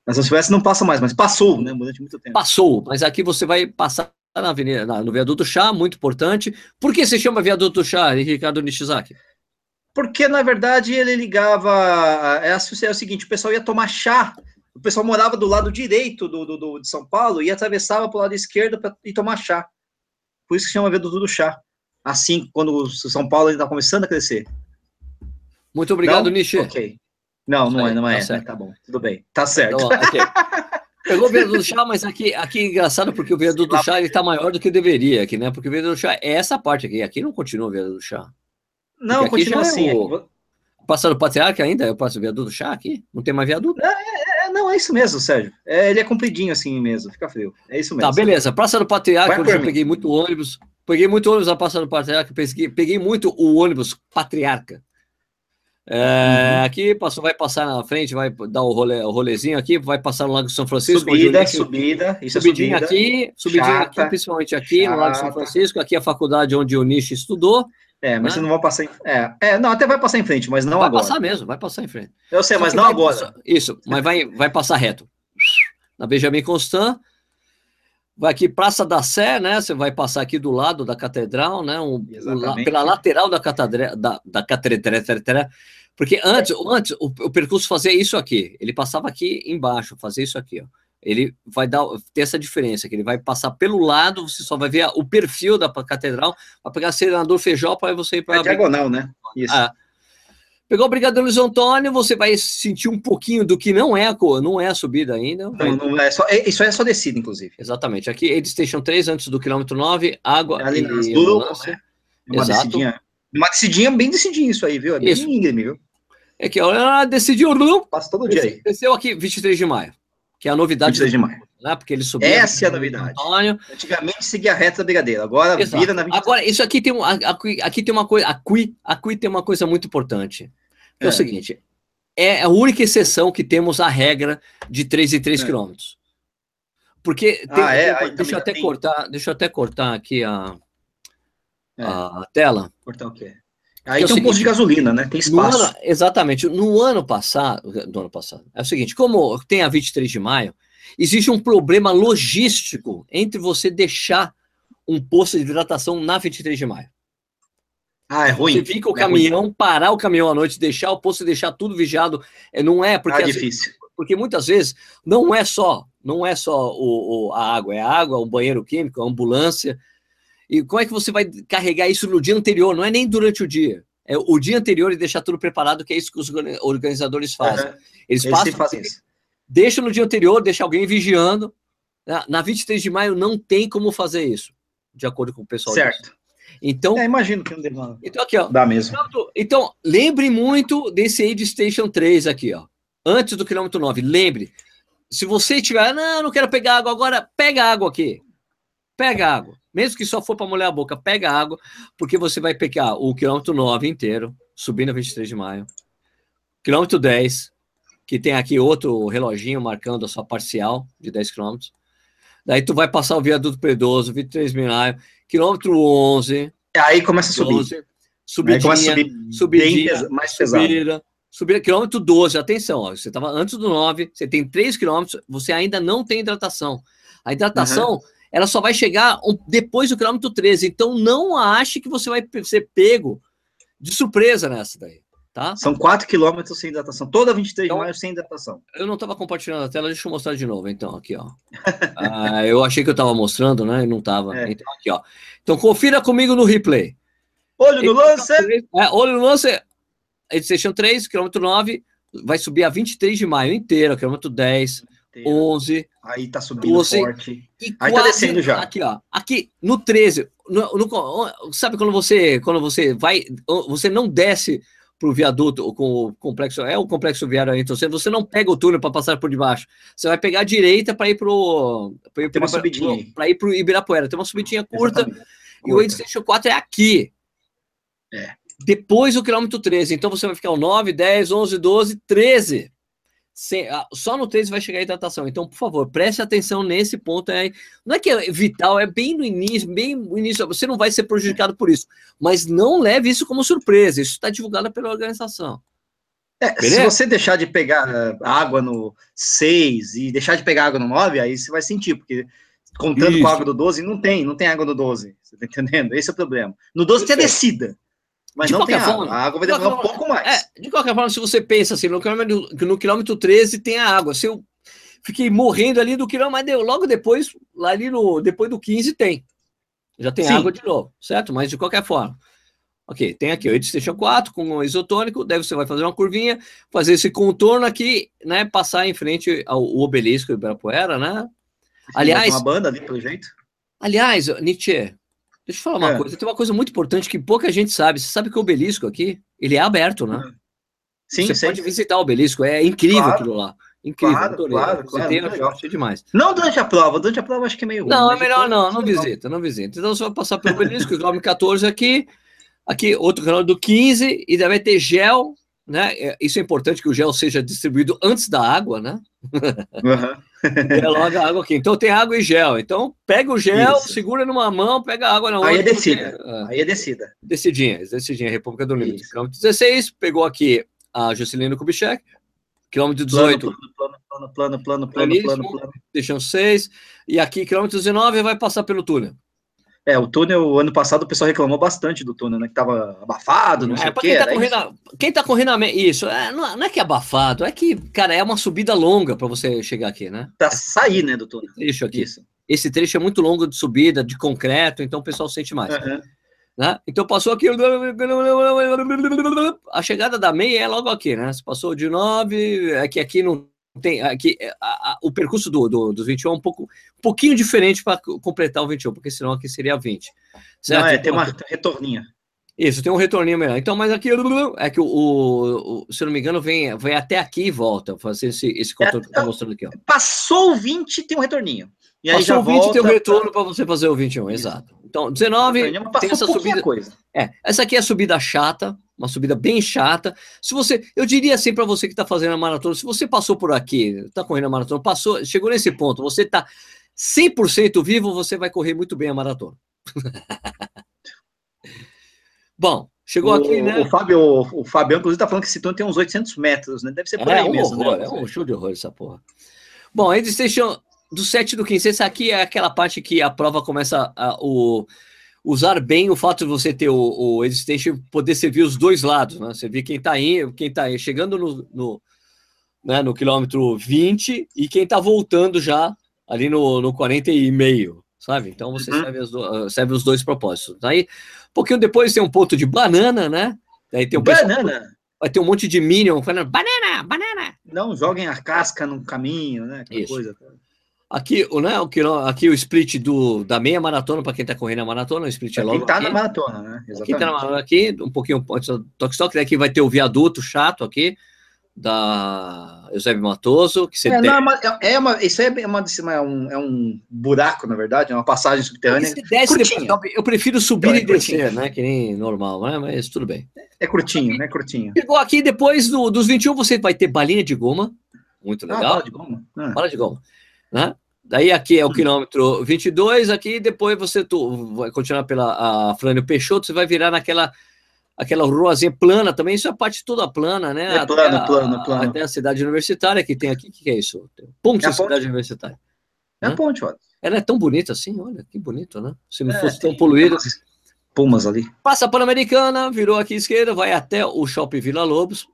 A São Silvestre não passa mais, mas passou, né, durante muito tempo. Passou, mas aqui você vai passar na avenida, na, no viaduto chá, muito importante. Por que se chama viaduto chá, Ricardo Nishizaki? Porque, na verdade, ele ligava. É, é, o seguinte: o pessoal ia tomar chá. O pessoal morava do lado direito do, do, do de São Paulo e atravessava para o lado esquerdo para ir tomar chá. Por isso que chama Viaduto do Chá. Assim, quando o São Paulo está começando a crescer. Muito obrigado, não? Nishi. Ok. Não, não é, não é. Tá, né? tá bom, tudo bem. Tá certo. Então, okay. *laughs* Pegou o viaduto do chá, mas aqui, aqui é engraçado porque o viaduto do chá ele tá maior do que deveria aqui, né? Porque o viaduto do chá é essa parte aqui. Aqui não continua o viaduto do chá. Não, continua assim. É o... Passando o patriarca ainda, eu passo o viaduto do chá aqui? Não tem mais viaduto? É, é, é, não, é isso mesmo, Sérgio. É, ele é compridinho assim mesmo, fica frio. É isso mesmo. Tá, beleza. Praça do Patriarca, eu já peguei muito ônibus. Peguei muito ônibus na Praça do Patriarca, peguei, peguei muito o ônibus Patriarca. É, uhum. Aqui passou, vai passar na frente, vai dar o, rolê, o rolezinho aqui, vai passar no Lago São Francisco. Subida, subida, isso é subidinha é subida. aqui, subidinha chata, aqui, principalmente aqui chata. no Lago São Francisco. Aqui é a faculdade onde o Nish estudou. É, mas né? você não vai passar em é, é, não, até vai passar em frente, mas não vai agora. Vai passar mesmo, vai passar em frente. Eu sei, Só mas não agora. Passar, isso, mas vai, vai passar reto. Na Benjamin Constant, vai aqui Praça da Sé, né? Você vai passar aqui do lado da catedral, né? Um, um, pela lateral da catedral, da, da catedral, porque antes, antes o, o percurso fazia isso aqui. Ele passava aqui embaixo, fazia isso aqui, ó ele vai dar ter essa diferença, que ele vai passar pelo lado, você só vai ver o perfil da catedral, vai pegar senador Feijó para você ir para a diagonal, né? Isso. Ah. Pegou o Brigadeiro Luiz Antônio, você vai sentir um pouquinho do que não é a cor, não é a subida ainda. Não, não é só, é, isso é só descida, inclusive. Exatamente. Aqui, Aid Station 3, antes do quilômetro 9, água Ali e. Né? Uma Exato. Decidinha, uma decidinha bem decidinha isso aí, viu? É bem isso. íngreme, viu? É que ela decidiu, não. Passa todo dia aí. Desceu aqui 23 de maio que é a novidade. 26 de maio. Né? Porque ele subiu. Essa é a novidade. Antônio. Antigamente seguia a reta da brigadeira, agora Exato. vira na 23. Agora, isso aqui tem, um, aqui, aqui tem uma coisa, aqui, aqui tem uma coisa muito importante. É, é, o seguinte, é a única exceção que temos a regra de 3 e 3 é. quilômetros. Porque tem, ah, é? tem, deixa eu até tem... cortar, deixa eu até cortar aqui a, é. a tela. Cortar o quê? Aí é tem um posto de gasolina, né? Tem espaço. Ano, exatamente. No ano passado, no ano passado, é o seguinte: como tem a 23 de maio, existe um problema logístico entre você deixar um posto de hidratação na 23 de maio. Ah, é ruim. Você fica o é caminhão, ruim. parar o caminhão à noite, deixar o posto, deixar tudo vigiado, é, não é porque ah, é difícil. Porque muitas vezes não é só, não é só o, o, a água, é a água, o banheiro químico, a ambulância, e como é que você vai carregar isso no dia anterior? Não é nem durante o dia. É o dia anterior e deixar tudo preparado, que é isso que os organizadores fazem. Uhum. Eles, Eles passam, fazem isso. Deixam no dia anterior, deixa alguém vigiando. Na, na 23 de maio não tem como fazer isso, de acordo com o pessoal. Certo. Disso. Então, é, imagino que não demora. Então, aqui, ó. Dá mesmo. Então, então, lembre muito desse Aid Station 3 aqui, ó. Antes do quilômetro 9. Lembre. Se você tiver, não, não quero pegar água agora, pega água aqui. Pega água mesmo que só for para molhar a boca, pega água, porque você vai pegar o quilômetro 9 inteiro, subindo a 23 de maio, quilômetro 10, que tem aqui outro reloginho marcando a sua parcial de 10 quilômetros. Daí tu vai passar o viaduto Predoso, 23 de maio, quilômetro 11. Aí começa a subir. 12, subidinha, começa a subir subidinha, mais pesado. Subida, subida, quilômetro 12, atenção, ó, você estava antes do 9, você tem 3 quilômetros, você ainda não tem hidratação. A hidratação... Uhum ela só vai chegar depois do quilômetro 13. Então não ache que você vai ser pego de surpresa nessa daí. Tá? São 4 quilômetros sem hidratação. Toda 23 então, de maio sem hidratação. Eu não estava compartilhando a tela, deixa eu mostrar de novo, então, aqui, ó. *laughs* ah, eu achei que eu estava mostrando, né? E não estava. É. Então, aqui, ó. Então, confira comigo no replay. Olho no lance! É, olho no lance. Station 3, quilômetro 9, vai subir a 23 de maio inteira, quilômetro 10, 11. Aí tá subindo 12, forte. Aí tá descendo já. Aqui, ó. Aqui no 13. No, no, sabe quando você quando você vai. Você não desce o viaduto com o complexo, é o complexo viário então você, você não pega o túnel para passar por debaixo, você vai pegar a direita para ir para ir para o Ibirapuera, tem uma subidinha curta, Exatamente. e o Station 4 é aqui. É. Depois o quilômetro 13, então você vai ficar o 9, 10, 11, 12, 13. Sem, só no 13 vai chegar a hidratação. Então, por favor, preste atenção nesse ponto. É, não é que é vital, é bem no início, bem no início. Você não vai ser prejudicado por isso. Mas não leve isso como surpresa. Isso está divulgado pela organização. É, se você deixar de pegar eh, água no 6 e deixar de pegar água no 9, aí você vai sentir, porque contando isso. com a água do 12, não tem, não tem água no 12. Você tá entendendo? Esse é o problema. No 12 tem a descida. Mas de não tem forma, água. A água vai demorar de um pouco mais. É, de qualquer forma, se você pensa assim, no quilômetro, no quilômetro 13 tem a água. Se eu fiquei morrendo ali do quilômetro, mas deu, logo depois, lá ali no, depois do 15 tem. Já tem Sim. água de novo, certo? Mas de qualquer forma. Ok, tem aqui o Station 4 com o isotônico, daí você vai fazer uma curvinha, fazer esse contorno aqui, né? Passar em frente ao obelisco do Ibirapuera, né? Aliás. Uma banda ali, pelo jeito. Aliás, Nietzsche, Deixa eu falar uma é. coisa, tem uma coisa muito importante que pouca gente sabe. Você sabe que o obelisco aqui, ele é aberto, né? Sim, Você sim. pode visitar o obelisco, é incrível claro. aquilo lá. Incrível, claro, adorei. Claro, você tem, legal. demais. Não durante a prova, durante a prova acho que é meio ruim. Não, é melhor não, não visita, não visita. Então você vai passar pelo obelisco, quilômetro 14 aqui, aqui outro quilômetro do 15, e vai ter gel, né? É, isso é importante que o gel seja distribuído antes da água, né? Uhum. é logo a água aqui. Então tem água e gel. Então pega o gel, Isso. segura numa mão, pega a água na outra. Aí é descida. Porque... Aí é descida. Decidinha, decidinha, República do Líbano. Quilômetro 16, pegou aqui a Juscelino Kubitschek. Quilômetro 18. Plano, plano, plano, plano, plano, plano, plano, plano. Deixam 6. E aqui, quilômetro 19, vai passar pelo túnel. É, o túnel, ano passado, o pessoal reclamou bastante do túnel, né? Que tava abafado, não é, sei o quê. Quem tá, correndo, quem tá correndo a, Isso, é, não, não, é que é abafado, é que, cara, é uma subida longa para você chegar aqui, né? Pra sair, né, do túnel. Esse trecho aqui. Isso. Esse trecho é muito longo de subida, de concreto, então o pessoal sente mais. Uhum. Né? Então passou aqui. A chegada da meia é logo aqui, né? Você passou de 9, aqui, aqui não tem aqui é, a, a, o percurso do, do, dos 21 é um pouco um pouquinho diferente para completar o 21, porque senão aqui seria 20. Certo? Não, é, tem uma retorninha. Isso, tem um retorninho melhor. Então, mas aqui é que o, o, o se eu não me engano, vem, vem até aqui e volta, fazer esse, esse contorno é, que eu tô mostrando aqui. Ó. Passou o 20, tem um retorninho. E aí Passou o 20 volta, tem um retorno para você fazer o 21, Isso. exato. Então, 19 tem essa subida. Coisa. É, essa aqui é a subida chata, uma subida bem chata. Se você, eu diria assim para você que está fazendo a maratona, se você passou por aqui, está correndo a maratona, passou, chegou nesse ponto, você está 100% vivo, você vai correr muito bem a maratona. *laughs* Bom, chegou o, aqui, né? O Fábio, o Fabião, inclusive, está falando que esse túnel tem uns 800 metros, né? Deve ser por é, aí um mesmo. Horror, né? É um show de horror essa porra. Bom, a Station do 7 do 15, essa aqui é aquela parte que a prova começa a o, usar bem o fato de você ter o, o Existation poder servir os dois lados, né? Você vê quem está indo, quem está chegando no, no, né, no quilômetro 20 e quem está voltando já ali no, no 40 e meio, sabe? Então você uhum. serve, do, serve os dois propósitos. Aí, um pouquinho depois tem um ponto de banana, né? Aí tem um banana! Pessoal, vai ter um monte de Minion falando banana, banana! Não joguem a casca no caminho, né? Aquela Isso. coisa. Aqui, o, né, o, aqui o split do, da meia maratona, para quem está correndo a maratona, o split é logo Quem está na maratona, né? Exatamente. Quem está na maratona aqui, um pouquinho antes do Toque Stock, aqui vai ter o viaduto chato aqui, da Eusébio Matoso, que você é, não, é, uma, é, é uma, isso é, uma, é, um, é um buraco, na verdade, é uma passagem subterrânea. Desce, depois, eu prefiro subir então, é e descer, né? Que nem normal, né? Mas tudo bem. É curtinho, né? Curtinho. Chegou aqui, depois do, dos 21, você vai ter balinha de goma, muito ah, legal. Ah, bala de goma. Ah. Bala de goma. Né? Daí aqui é o quilômetro 22, aqui depois você tu, vai continuar pela a Flânio Peixoto, você vai virar naquela aquela ruazinha plana também, isso é a parte toda plana, né? É plano, até plano, a, plano. Até a cidade universitária que tem aqui, o que, que, é isso? Ponte, é cidade universitária. É a ponte, olha. Ela é tão bonita assim, olha, que bonito, né? Se não é, fosse tão poluída. Pumas ali. Passa a Pan-Americana, virou aqui à esquerda, vai até o Shopping Vila Lobos,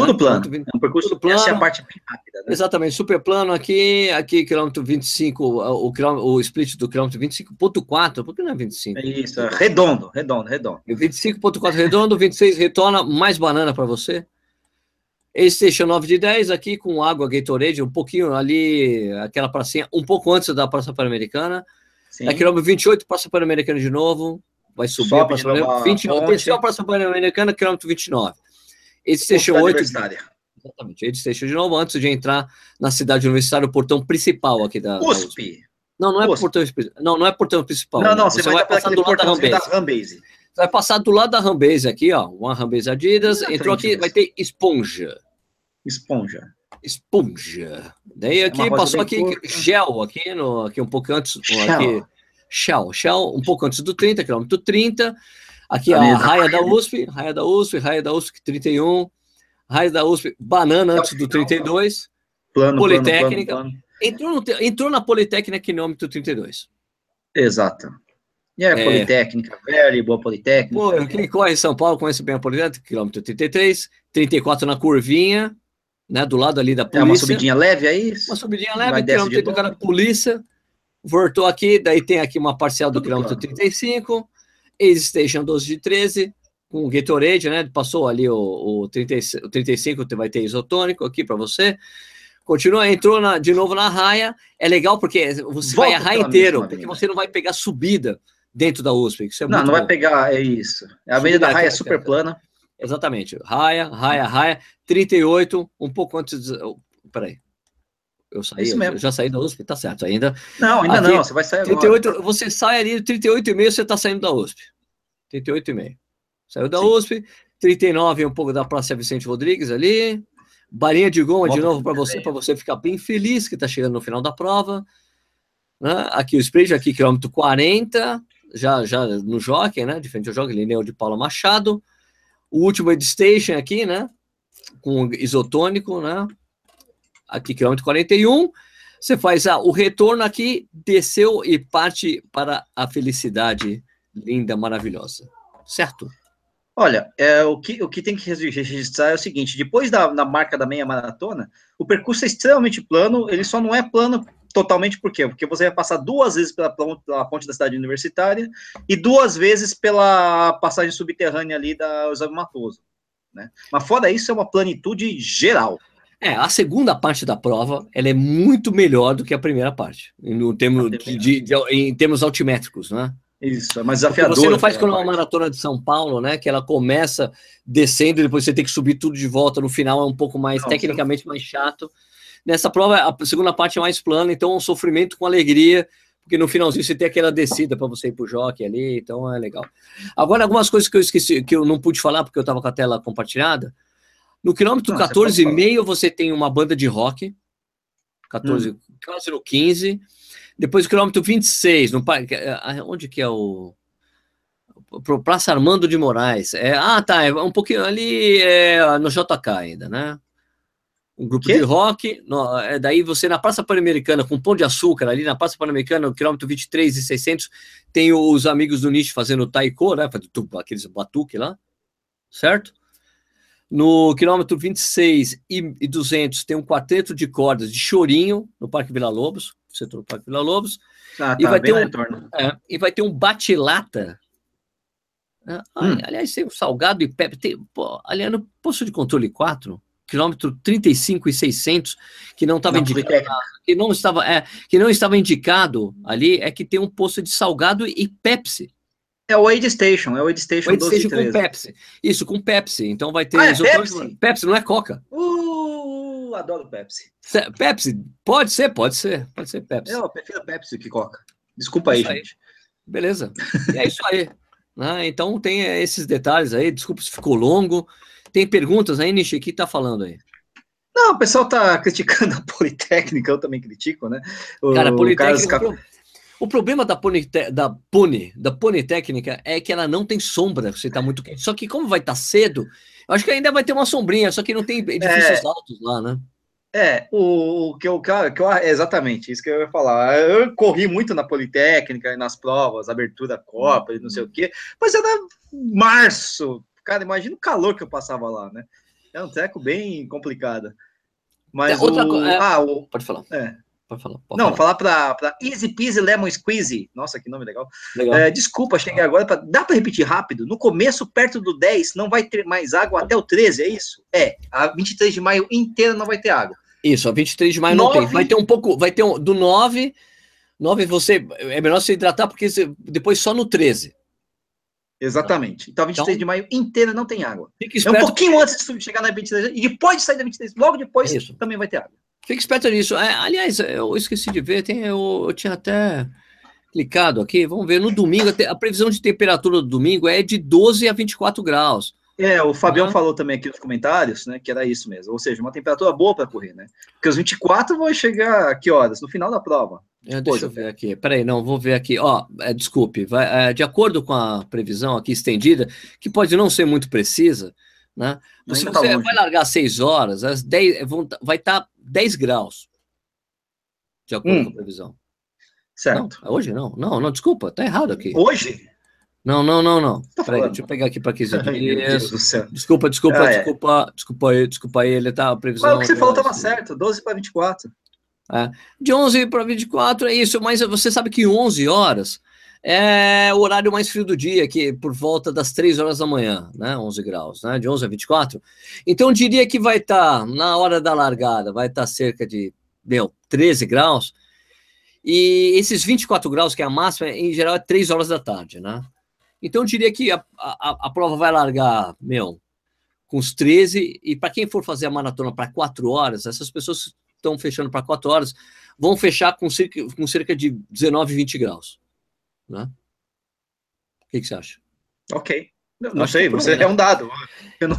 tudo plano. É um percurso Tudo plano. Essa é a parte bem rápida. Né? Exatamente, super plano aqui, aqui quilômetro 25, o, quilômetro, o split do quilômetro 25.4, por que não é 25? É isso, é redondo, redondo, redondo. 25.4 redondo, 26 retorna, mais banana para você. Station 9 de 10 aqui com água Gatorade, um pouquinho ali, aquela pracinha, um pouco antes da Praça Pan-Americana. É quilômetro 28, Praça Pan-Americana de novo, vai subir Sobe a Praça Pan-Americana. 29, desceu a Praça Pan-Americana, quilômetro 29. Aid Station 8. Exatamente, Aid Station de novo, antes de entrar na cidade universitária, o portão principal aqui da. USP. Da. Não, não é USP. portão não, não é portão principal. Não, não, você, você vai, vai passar do lado da Rambase. da Rambase. Você vai passar do lado da Rambase aqui, ó. Uma Rambase Adidas. entrou aqui, vai ter esponja. Esponja. Esponja. Daí aqui passou aqui curta. gel, aqui, no, aqui um pouco antes. Shell. Aqui, Shell, Shell, um pouco antes do 30, quilômetro 30. Aqui a raia da USP, raia da USP, raia da USP 31, raia da USP, banana antes do 32. Plano, Politécnica. Plano, plano, Entrou, no, entrou na Politécnica quilômetro 32. Exato. E a é, Politécnica, velho, boa Politécnica. Pô, quem corre em São Paulo conhece bem a Politécnica, quilômetro 33, 34 na curvinha, né, do lado ali da polícia. É uma subidinha leve aí? Uma subidinha leve, quilômetro de cara polícia, voltou aqui, daí tem aqui uma parcial do Tudo quilômetro claro. 35, Ace Station 12 de 13, com o Gatorade, né, passou ali o, o, 30, o 35, vai ter isotônico aqui para você, continua, entrou na, de novo na raia, é legal porque você Volta vai a raia inteiro, porque você não vai pegar subida dentro da USP, isso é Não, não bom. vai pegar, é isso, a avenida da raia é super plana, Exatamente. Raia, raia, raia. 38, um pouco antes. De... Peraí. Eu saí, Isso mesmo. já saí da USP, tá certo ainda. Não, ainda Aqui, não, você vai sair 38, agora. Você sai ali, 38,5 você tá saindo da USP. 38,5. Saiu da Sim. USP, 39 um pouco da Praça Vicente Rodrigues ali. Barinha de goma de novo para você, para você ficar bem feliz que tá chegando no final da prova. Né? Aqui o spray, aqui quilômetro 40, já, já no Jockey, né? De frente ao Jockey, Lineu de Paula Machado o último Aid Station aqui, né? Com isotônico, né? Aqui, quilômetro 41. Você faz ah, o retorno aqui, desceu e parte para a felicidade linda, maravilhosa. Certo? Olha, é, o, que, o que tem que registrar é o seguinte: depois da, marca da meia maratona, o percurso é extremamente plano, ele só não é plano totalmente por quê? Porque você vai passar duas vezes pela, pela ponte da cidade universitária e duas vezes pela passagem subterrânea ali da Eusébio Matoso. Né? Mas fora isso, é uma planitude geral. É, a segunda parte da prova ela é muito melhor do que a primeira parte, no termo de, de, de, em termos altimétricos, né? Isso, é mais desafiador. Você não faz como uma maratona de São Paulo, né? Que ela começa descendo e depois você tem que subir tudo de volta. No final é um pouco mais, não, tecnicamente, mais chato. Nessa prova, a segunda parte é mais plana, então é um sofrimento com alegria, porque no finalzinho você tem aquela descida para você ir pro jockey ali, então é legal. Agora, algumas coisas que eu esqueci, que eu não pude falar porque eu estava com a tela compartilhada. No quilômetro 14,5 você tem uma banda de rock, 14, hum. quase no 15. Depois do quilômetro 26, no, onde que é o pro Praça Armando de Moraes. É, ah, tá, é um pouquinho ali é, no JK ainda, né? um grupo que? de rock. No, é, daí você na Praça Pan-Americana, com Pão de Açúcar, ali na Praça Pan-Americana, no quilômetro 23 e 600, tem os amigos do Nietzsche fazendo taiko, né? Aqueles batuque lá, certo? No quilômetro 26 e 200 tem um quarteto de cordas de chorinho no Parque Vila Lobos, setor do Parque Vila Lobos. Ah, e, tá, vai ter um, é, e vai ter um bate-lata. É, hum. Aliás, tem o Salgado e Pepe. Tem, pô, aliás, no posto de controle 4, quilômetro 35 e 600, que não estava indicado, que não estava, é, que não estava indicado ali, é que tem um posto de salgado e Pepsi. É o Aid Station, é o Aid Station, o Aid Station com Pepsi. Isso, com Pepsi. Então vai ter ah, é Pepsi? Pepsi, não é Coca. Uh, adoro Pepsi. Pepsi, pode ser, pode ser, pode ser Pepsi. Eu prefiro Pepsi que Coca. Desculpa aí, aí, gente. Beleza. E é isso aí. *laughs* Né? Então tem esses detalhes aí. Desculpa se ficou longo. Tem perguntas aí, Nishi? O que tá falando aí? Não, o pessoal tá *laughs* criticando a Politécnica, eu também critico, né? O, Cara, a Politécnica. Carlos... O problema da, Ponite, da Pone, da Politécnica, é que ela não tem sombra, você tá muito quente. Só que como vai estar tá cedo, eu acho que ainda vai ter uma sombrinha, só que não tem edifícios é... altos lá, né? É, o, o que eu, que eu, exatamente isso que eu ia falar. Eu corri muito na Politécnica, nas provas, abertura Copa e não sei o quê, mas era março, Cara, imagina o calor que eu passava lá, né? É um treco bem complicado. Mas é, outra o... É... Ah, o... Pode falar. É. Pode falar. Pode Não, falar, falar para Easy Peasy Lemon Squeeze. Nossa, que nome legal. legal. É, desculpa, cheguei agora. Pra... Dá para repetir rápido? No começo, perto do 10, não vai ter mais água até o 13, é isso? É, a 23 de maio inteira não vai ter água. Isso, a 23 de maio 9... não tem. Vai ter um pouco, vai ter um, do 9, 9 você, é melhor se hidratar porque você, depois só no 13. Exatamente. Então, 23 então, de maio inteira não tem água. É um pouquinho antes de chegar na 23 e depois de sair da 23, logo depois é também vai ter água. Fique esperto nisso. É, aliás, eu esqueci de ver, tem, eu, eu, tinha até clicado aqui. Vamos ver, no domingo, a previsão de temperatura do domingo é de 12 a 24 graus. É, o Fabião uhum. falou também aqui nos comentários, né, que era isso mesmo. Ou seja, uma temperatura boa para correr, né? Porque os 24 vão chegar a que horas? No final da prova. É, deixa eu ver aqui. Peraí, não, vou ver aqui. Ó, é, desculpe, vai, é, de acordo com a previsão aqui estendida, que pode não ser muito precisa, né? Se tá você vai largar 6 horas, às 10, vão, vai estar tá 10 graus. De acordo hum. com a previsão. Certo. Não, é hoje não. Não, não, desculpa, tá errado aqui. Hoje? Não, não, não, não. Tá Peraí, deixa eu pegar aqui para 15 dias. Desculpa, desculpa, ah, é. desculpa, desculpa aí, desculpa aí, ele tá a previsão. Mas o que você falou estava certo, 12 para 24. É. De 11 para 24 é isso, mas você sabe que 11 horas é o horário mais frio do dia, que por volta das 3 horas da manhã, né? 11 graus, né? De 11 a 24. Então eu diria que vai estar tá, na hora da largada, vai estar tá cerca de, meu, 13 graus. E esses 24 graus, que é a máxima, em geral é 3 horas da tarde, né? Então diria que a, a, a prova vai largar, meu, com os 13, e para quem for fazer a maratona para 4 horas, essas pessoas estão fechando para 4 horas vão fechar com cerca, com cerca de 19, 20 graus. Né? O que, que você acha? Ok. Não, não sei, você é um dado. Então.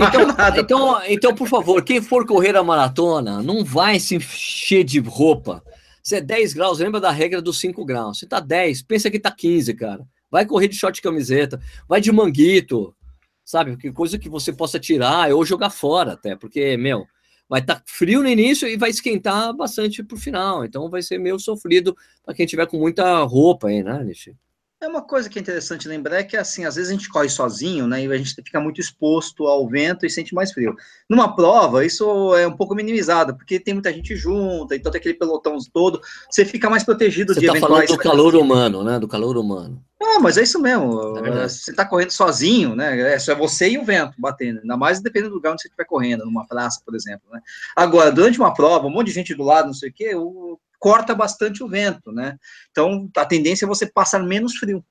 Então, então, por favor, quem for correr a maratona, não vai se encher de roupa. Se é 10 graus, lembra da regra dos 5 graus. Se tá 10, pensa que tá 15, cara. Vai correr de short camiseta, vai de manguito, sabe? Que coisa que você possa tirar ou jogar fora até, porque, meu, vai estar tá frio no início e vai esquentar bastante pro final. Então vai ser meio sofrido para quem tiver com muita roupa aí, né, Nishi? É uma coisa que é interessante lembrar é que, assim, às vezes a gente corre sozinho, né, e a gente fica muito exposto ao vento e sente mais frio. Numa prova, isso é um pouco minimizado, porque tem muita gente junta, então tem aquele pelotão todo, você fica mais protegido você de tá falando do calor humano, né, do calor humano. Ah, mas é isso mesmo, é você tá correndo sozinho, né, é só você e o vento batendo, ainda mais dependendo do lugar onde você estiver correndo, numa praça, por exemplo, né. Agora, durante uma prova, um monte de gente do lado, não sei o quê, o corta bastante o vento, né? Então, a tendência é você passar menos frio,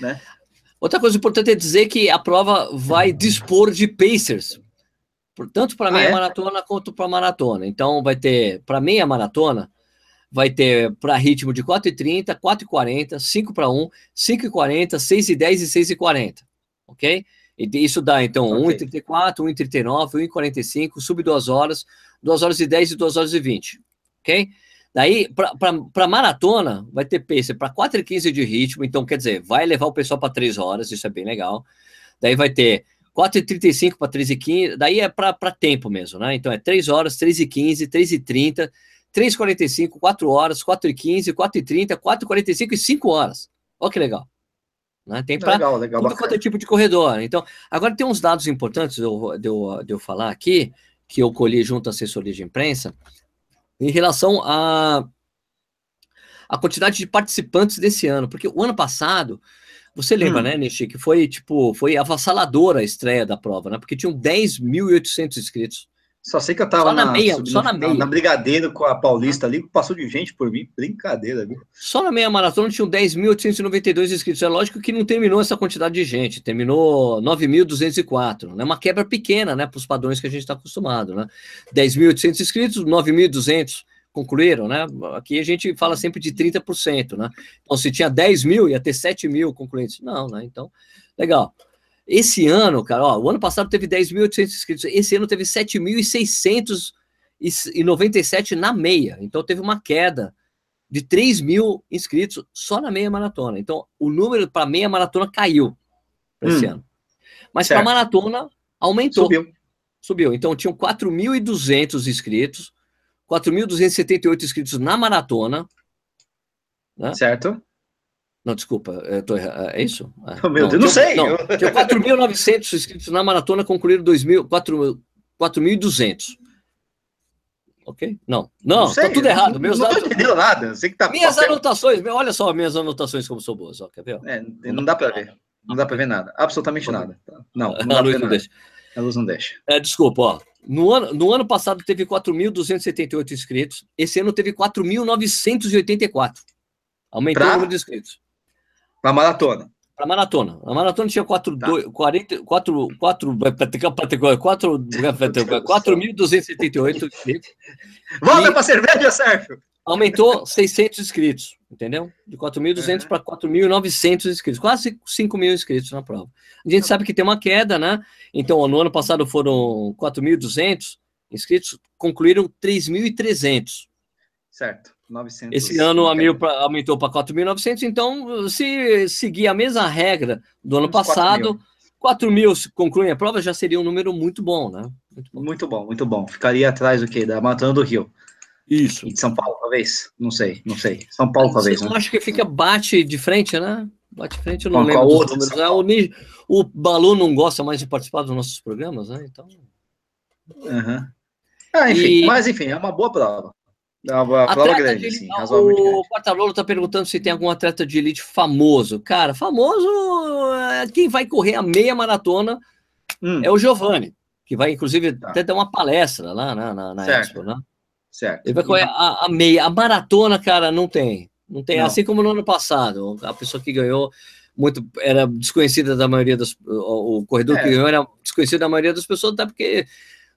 né? Outra coisa importante é dizer que a prova vai dispor de pacers, tanto para meia ah, é? maratona quanto para maratona. Então, vai ter para meia maratona, vai ter para ritmo de 4,30, 4,40, 5 para 1, 5,40, 6,10 e 6,40, ok? E isso dá, então, okay. 1,34, 1,39, 1,45, sub 2 horas, 2 horas e 10 e 2 horas e 20, ok? Daí, para maratona, vai ter pace para 4 e 15 de ritmo, então quer dizer, vai levar o pessoal para 3 horas, isso é bem legal. Daí vai ter 4 e 35 para 3 e 15, daí é para tempo mesmo, né? Então é 3 horas, 3 e 15, 3 e 30, 3 e 45, 4 horas, 4 e 15, 4 e 30, 4 e 45 e 5 horas. Olha que legal. Né? Tem para tudo quanto é tipo de corredor. Então, agora tem uns dados importantes de eu, de, eu, de eu falar aqui, que eu colhi junto à assessoria de imprensa, em relação a a quantidade de participantes desse ano, porque o ano passado, você lembra, hum. né, Nishi, que foi tipo, foi avassaladora a estreia da prova, né? Porque tinham 10.800 inscritos. Só sei que eu tava só na, na meia, só na meia. Na Brigadeiro com a Paulista ali, passou de gente por mim, brincadeira, viu? Só na meia maratona tinham 10.892 inscritos. É lógico que não terminou essa quantidade de gente, terminou 9.204, né? Uma quebra pequena, né, para os padrões que a gente está acostumado, né? 10.800 inscritos, 9.200 concluíram, né? Aqui a gente fala sempre de 30%, né? Então, se tinha 10 mil, ia ter 7 mil concluintes. Não, né? Então, legal. Esse ano, cara, ó, o ano passado teve 10.800 inscritos, esse ano teve 7.697 na meia. Então teve uma queda de 3 mil inscritos só na meia maratona. Então o número para meia maratona caiu esse hum, ano. Mas para maratona aumentou. Subiu. Subiu. Então tinham 4.200 inscritos, 4.278 inscritos na maratona. Né? Certo. Não, desculpa, eu tô errado. É isso? Oh, *laughs* meu não, Deus, não sei. Não, tinha 4.900 inscritos na maratona, concluíram 4.200. Ok? Não, não, não tá tudo errado. Meus não, dados... entendendo nada. Sei que tá minhas papel. anotações, olha só, minhas anotações como são boas. Ó, quer ver? É, não dá para ver. Não dá para ver nada. Absolutamente nada. Não, *laughs* não a luz não deixa. A luz não deixa. É, desculpa, ó. No ano, no ano passado teve 4.278 inscritos. Esse ano teve 4.984. Aumentou pra... o número de inscritos. Para maratona. Para maratona. A maratona tinha 4, tá. 2, 40, 4, 4, 4, 4.278. Volta para a cerveja, Sérgio! Aumentou 600 inscritos, entendeu? De 4.200 uhum. para 4.900 inscritos, quase 5 mil inscritos na prova. A gente sabe que tem uma queda, né? Então, no ano passado foram 4.200 inscritos, concluíram 3.300. Certo. 900, Esse ano pra, aumentou para 4.900, então, se seguir a mesma regra do ano passado, 4 mil. 4 mil concluem a prova, já seria um número muito bom, né? Muito bom, muito bom. Muito bom. Ficaria atrás do quê? Da Maratona do Rio. Isso. E de São Paulo, talvez? Não sei, não sei. São Paulo, talvez. Eu né? acho que fica bate de frente, né? Bate de frente, eu não lembro dos números. É, o, o Balu não gosta mais de participar dos nossos programas, né? Então. Uhum. Ah, enfim, e... mas enfim, é uma boa prova. É uma prova grande, de, sim, O Quartarolo está perguntando se tem algum atleta de elite famoso. Cara, famoso, é, quem vai correr a meia maratona hum. é o Giovanni, que vai, inclusive, tá. até dar uma palestra lá na, na, na Expo, né? Certo. Ele vai correr a, a, meia. A maratona, cara, não tem. Não tem. Não. Assim como no ano passado. A pessoa que ganhou muito era desconhecida da maioria das. O, o corredor é. que ganhou era desconhecido da maioria das pessoas, até porque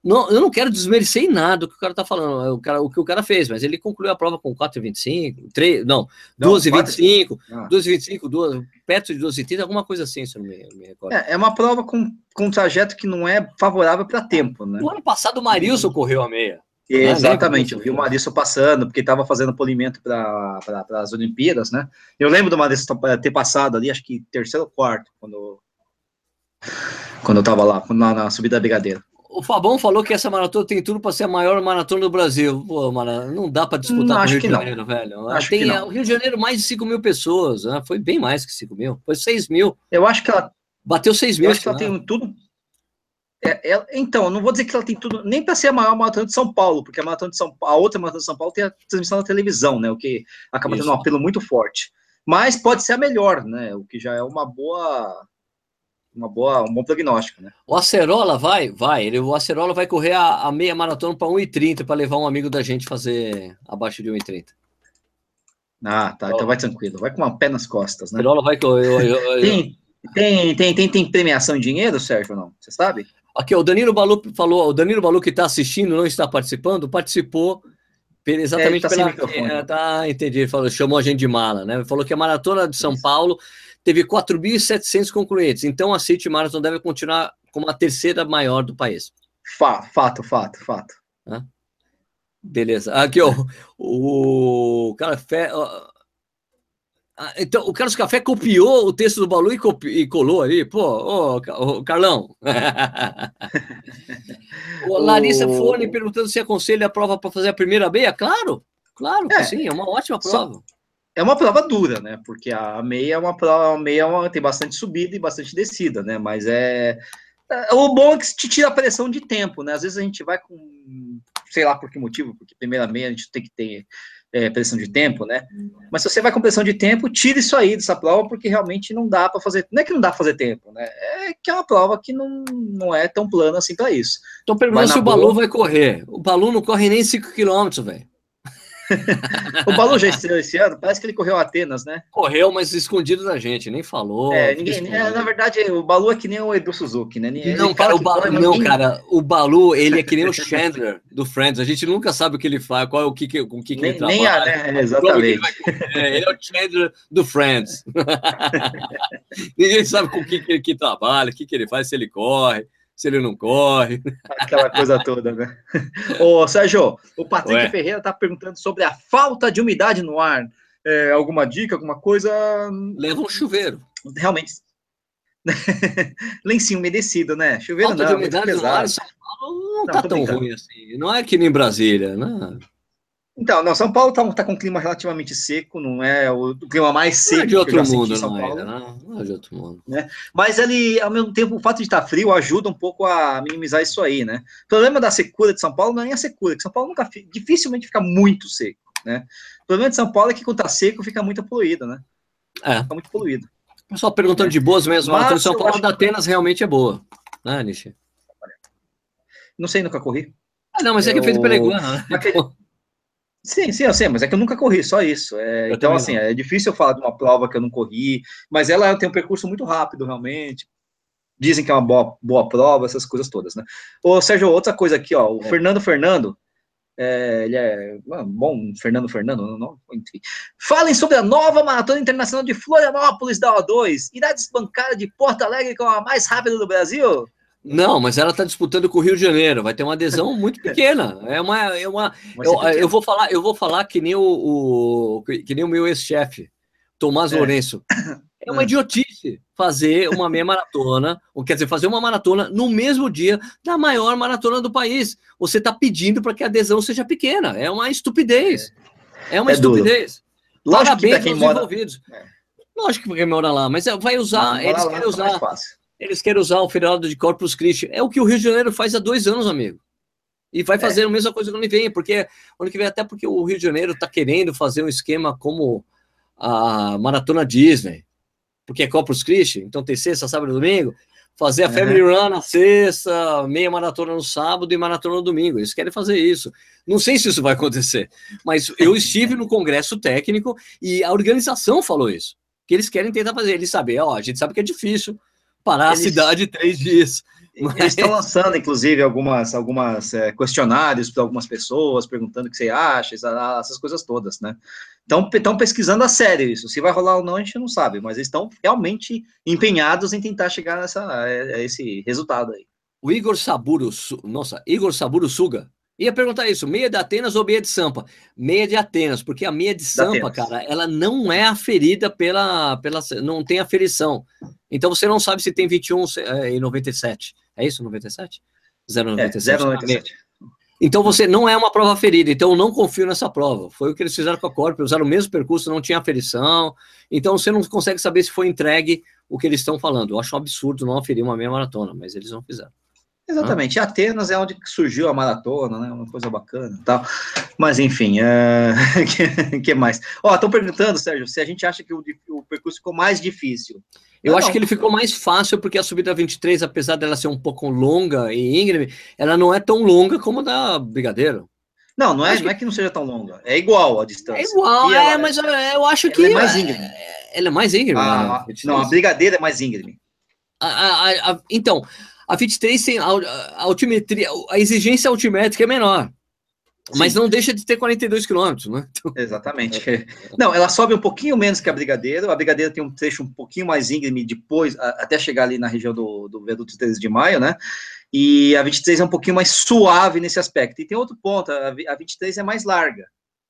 não, eu não quero desmerecer em nada o que o cara tá falando, é o, cara, o que o cara fez, mas ele concluiu a prova com 4,25, 3, não, 2,25, 2,25, 2, perto de 2,30, alguma coisa assim, se eu não me, me recordo. É, é, uma prova com, com um trajeto que não é favorável para tempo, né? No ano passado o Marilson correu a meia. Exatamente, eu vi o Marilson passando, porque estava fazendo polimento para pra, as Olimpíadas, né? Eu lembro do Marilson ter passado ali, acho que terceiro ou quarto, quando, quando eu estava lá, na, na subida da Brigadeira o Fabão falou que essa maratona tem tudo para ser a maior maratona do Brasil. Pô, mano, não dá para disputar com o Rio de Janeiro, não. velho. Acho tem o Rio de Janeiro mais de 5 mil pessoas. Né? Foi bem mais que 5 mil. Foi 6 mil. Eu acho que ela. Bateu 6 mil. Eu acho que ela tem tudo. É, é, então, não vou dizer que ela tem tudo, nem para ser a maior maratona de São Paulo, porque a maratona de São a outra maratona de São Paulo tem a transmissão na televisão, né? O que acaba Isso. tendo um apelo muito forte. Mas pode ser a melhor, né? O que já é uma boa uma boa, um bom prognóstico, né? O Acerola vai, vai. Ele, o Acerola vai correr a, a meia maratona para 1,30 para levar um amigo da gente fazer abaixo de 1,30. Ah, tá. Então vai tranquilo. Vai com uma pé nas costas, né? Acerola vai correr. tem, tem, tem, tem, tem premiação em dinheiro, Sérgio, não? Você sabe? Aqui, o Danilo Balu falou, o Danilo Balu que está assistindo, não está participando, participou exatamente é, tá pela. É, tá, entendi. Ele falou, chamou a gente de mala, né? Falou que a maratona de São Isso. Paulo teve 4.700 concluintes. Então a City Marathon deve continuar como a terceira maior do país. Fato, fato, fato. Beleza. Aqui, ó, o Café. Ah, então, o Carlos Café copiou o texto do Balu e, copi... e colou ali. Pô, ô, Carlão. *laughs* o Larissa Fone perguntando se aconselha a prova para fazer a primeira meia. Claro, claro que é, sim, é uma ótima prova. Só é uma prova dura, né? Porque a meia é uma prova, a meia é uma, tem bastante subida e bastante descida, né? Mas é, é, o bom é que te tira a pressão de tempo, né? Às vezes a gente vai com, sei lá por que motivo, porque primeira meia a gente tem que ter é, pressão de tempo, né? Mas se você vai com pressão de tempo, tira isso aí dessa prova, porque realmente não dá para fazer. Não é que não dá para fazer tempo, né? É que é uma prova que não, não é tão plana assim para isso. Então perguntando se o Balu vai correr. O Balu não corre nem 5 km, velho. *laughs* o Balu já estreou esse ano, parece que ele correu Atenas, né? Correu, mas escondido da gente, nem falou. É, ninguém, é, na verdade, o Balu é que nem o Edu Suzuki, né? Ele não, cara, o Balu, não, ninguém... cara, o Balu, ele é que nem o *laughs* Chandler do Friends, a gente nunca sabe o que ele faz, qual é o que, que com o que, que nem, ele trabalha. Nem a, né? Exatamente. Ele, é, ele, é o Chandler do Friends. *laughs* ninguém sabe com o que, que, que trabalha, o que, que ele faz, se ele corre se ele não corre. Aquela coisa toda, né? Ô, Sérgio, o Patrick Ué. Ferreira está perguntando sobre a falta de umidade no ar. É, alguma dica, alguma coisa? Leva um chuveiro. Realmente. *laughs* Lencinho umedecido, né? Chuveiro falta não, de umidade no ar, São Paulo não, não tá tão brincando. ruim assim. Não é que nem Brasília, né? Então, não, São Paulo está tá com um clima relativamente seco, não é o, o clima mais seco não é de outro mundo, São Paulo. Ainda, não, não é de outro mundo. Né? Mas ele, ao mesmo tempo, o fato de estar frio ajuda um pouco a minimizar isso aí, né? O problema da secura de São Paulo não é nem a secura, que São Paulo nunca dificilmente fica muito seco, né? O problema de São Paulo é que quando está seco fica muito poluído, né? É. Fica muito poluído. Pessoal perguntando é. de boas mesmo, Mas, a São Paulo da Atenas realmente é boa, né, Nishi? Não sei, nunca corri. Ah, não, mas é que é feito pela Iguana, né? *laughs* Sim, sim, eu sei, mas é que eu nunca corri, só isso. É, então, assim, não. é difícil eu falar de uma prova que eu não corri, mas ela tem um percurso muito rápido, realmente. Dizem que é uma boa, boa prova, essas coisas todas, né? Ô, Sérgio, outra coisa aqui, ó, o é. Fernando Fernando, é, ele é bom, Fernando Fernando, não, enfim. Falem sobre a nova Maratona Internacional de Florianópolis da O2. Irá desbancar de Porto Alegre com a mais rápida do Brasil? Não, mas ela está disputando com o Rio de Janeiro. Vai ter uma adesão *laughs* muito pequena. É uma, é uma. Eu, eu, vou falar, eu vou falar que nem o, o que nem o meu ex-chefe, Tomás é. Lourenço. *laughs* É uma é. idiotice fazer uma meia maratona, ou quer dizer, fazer uma maratona no mesmo dia da maior maratona do país. Você está pedindo para que a adesão seja pequena. É uma estupidez. É uma é estupidez. Duro. Parabéns aos mora... envolvidos. É. Lógico que quem mora lá, mas vai usar, eles querem usar. Eles querem usar o feriado de Corpus Christi. É o que o Rio de Janeiro faz há dois anos, amigo. E vai fazer é. a mesma coisa no ano que vem, porque ano que vem, até porque o Rio de Janeiro está querendo fazer um esquema como a Maratona Disney, porque é Corpus Christi, então tem sexta, sábado e domingo. Fazer a Family Run na sexta, meia maratona no sábado e maratona no domingo. Eles querem fazer isso. Não sei se isso vai acontecer, mas eu *laughs* estive no congresso técnico e a organização falou isso. Que eles querem tentar fazer. Eles sabem, ó, a gente sabe que é difícil, parar eles, a cidade três dias. Mas... Eles estão lançando, inclusive, algumas, algumas é, questionários para algumas pessoas, perguntando o que você acha, essas coisas todas, né? Estão pesquisando a sério isso. Se vai rolar ou não, a gente não sabe, mas eles estão realmente empenhados em tentar chegar nessa, a esse resultado aí. O Igor Saburo, nossa, Igor Saburo Suga, Ia perguntar isso, meia de Atenas ou meia de Sampa? Meia de Atenas, porque a meia de Sampa, cara, ela não é aferida pela, pela. não tem aferição. Então você não sabe se tem 21 é, e 97. É isso, 97? 097. É, 097. Então você não é uma prova ferida, então eu não confio nessa prova. Foi o que eles fizeram com a Corp, usaram o mesmo percurso, não tinha aferição. Então você não consegue saber se foi entregue o que eles estão falando. Eu acho um absurdo não aferir uma meia maratona, mas eles não fizeram. Exatamente. Ah. Atenas é onde surgiu a maratona, né? Uma coisa bacana tal. Mas, enfim, é... *laughs* que, que mais? Ó, estão perguntando, Sérgio, se a gente acha que o, o percurso ficou mais difícil. Eu não, acho não. que ele ficou mais fácil porque a subida 23, apesar dela ser um pouco longa e íngreme, ela não é tão longa como a da Brigadeiro. Não, não é, não é que não seja tão longa. É igual a distância. É igual, é, ela, mas eu acho que. Ela é mais íngreme. Ela é mais íngreme. Ah, né? Não, a Brigadeiro é mais íngreme. A, a, a, então, a 23 tem a, a altimetria, a exigência altimétrica é menor. Sim. Mas não deixa de ter 42 quilômetros, né? Então... Exatamente. É. *laughs* Não, ela sobe um pouquinho menos que a Brigadeiro. A Brigadeiro tem um trecho um pouquinho mais íngreme depois, a, até chegar ali na região do, do viaduto 13 de maio, né? E a 23 é um pouquinho mais suave nesse aspecto. E tem outro ponto, a, a 23 é mais larga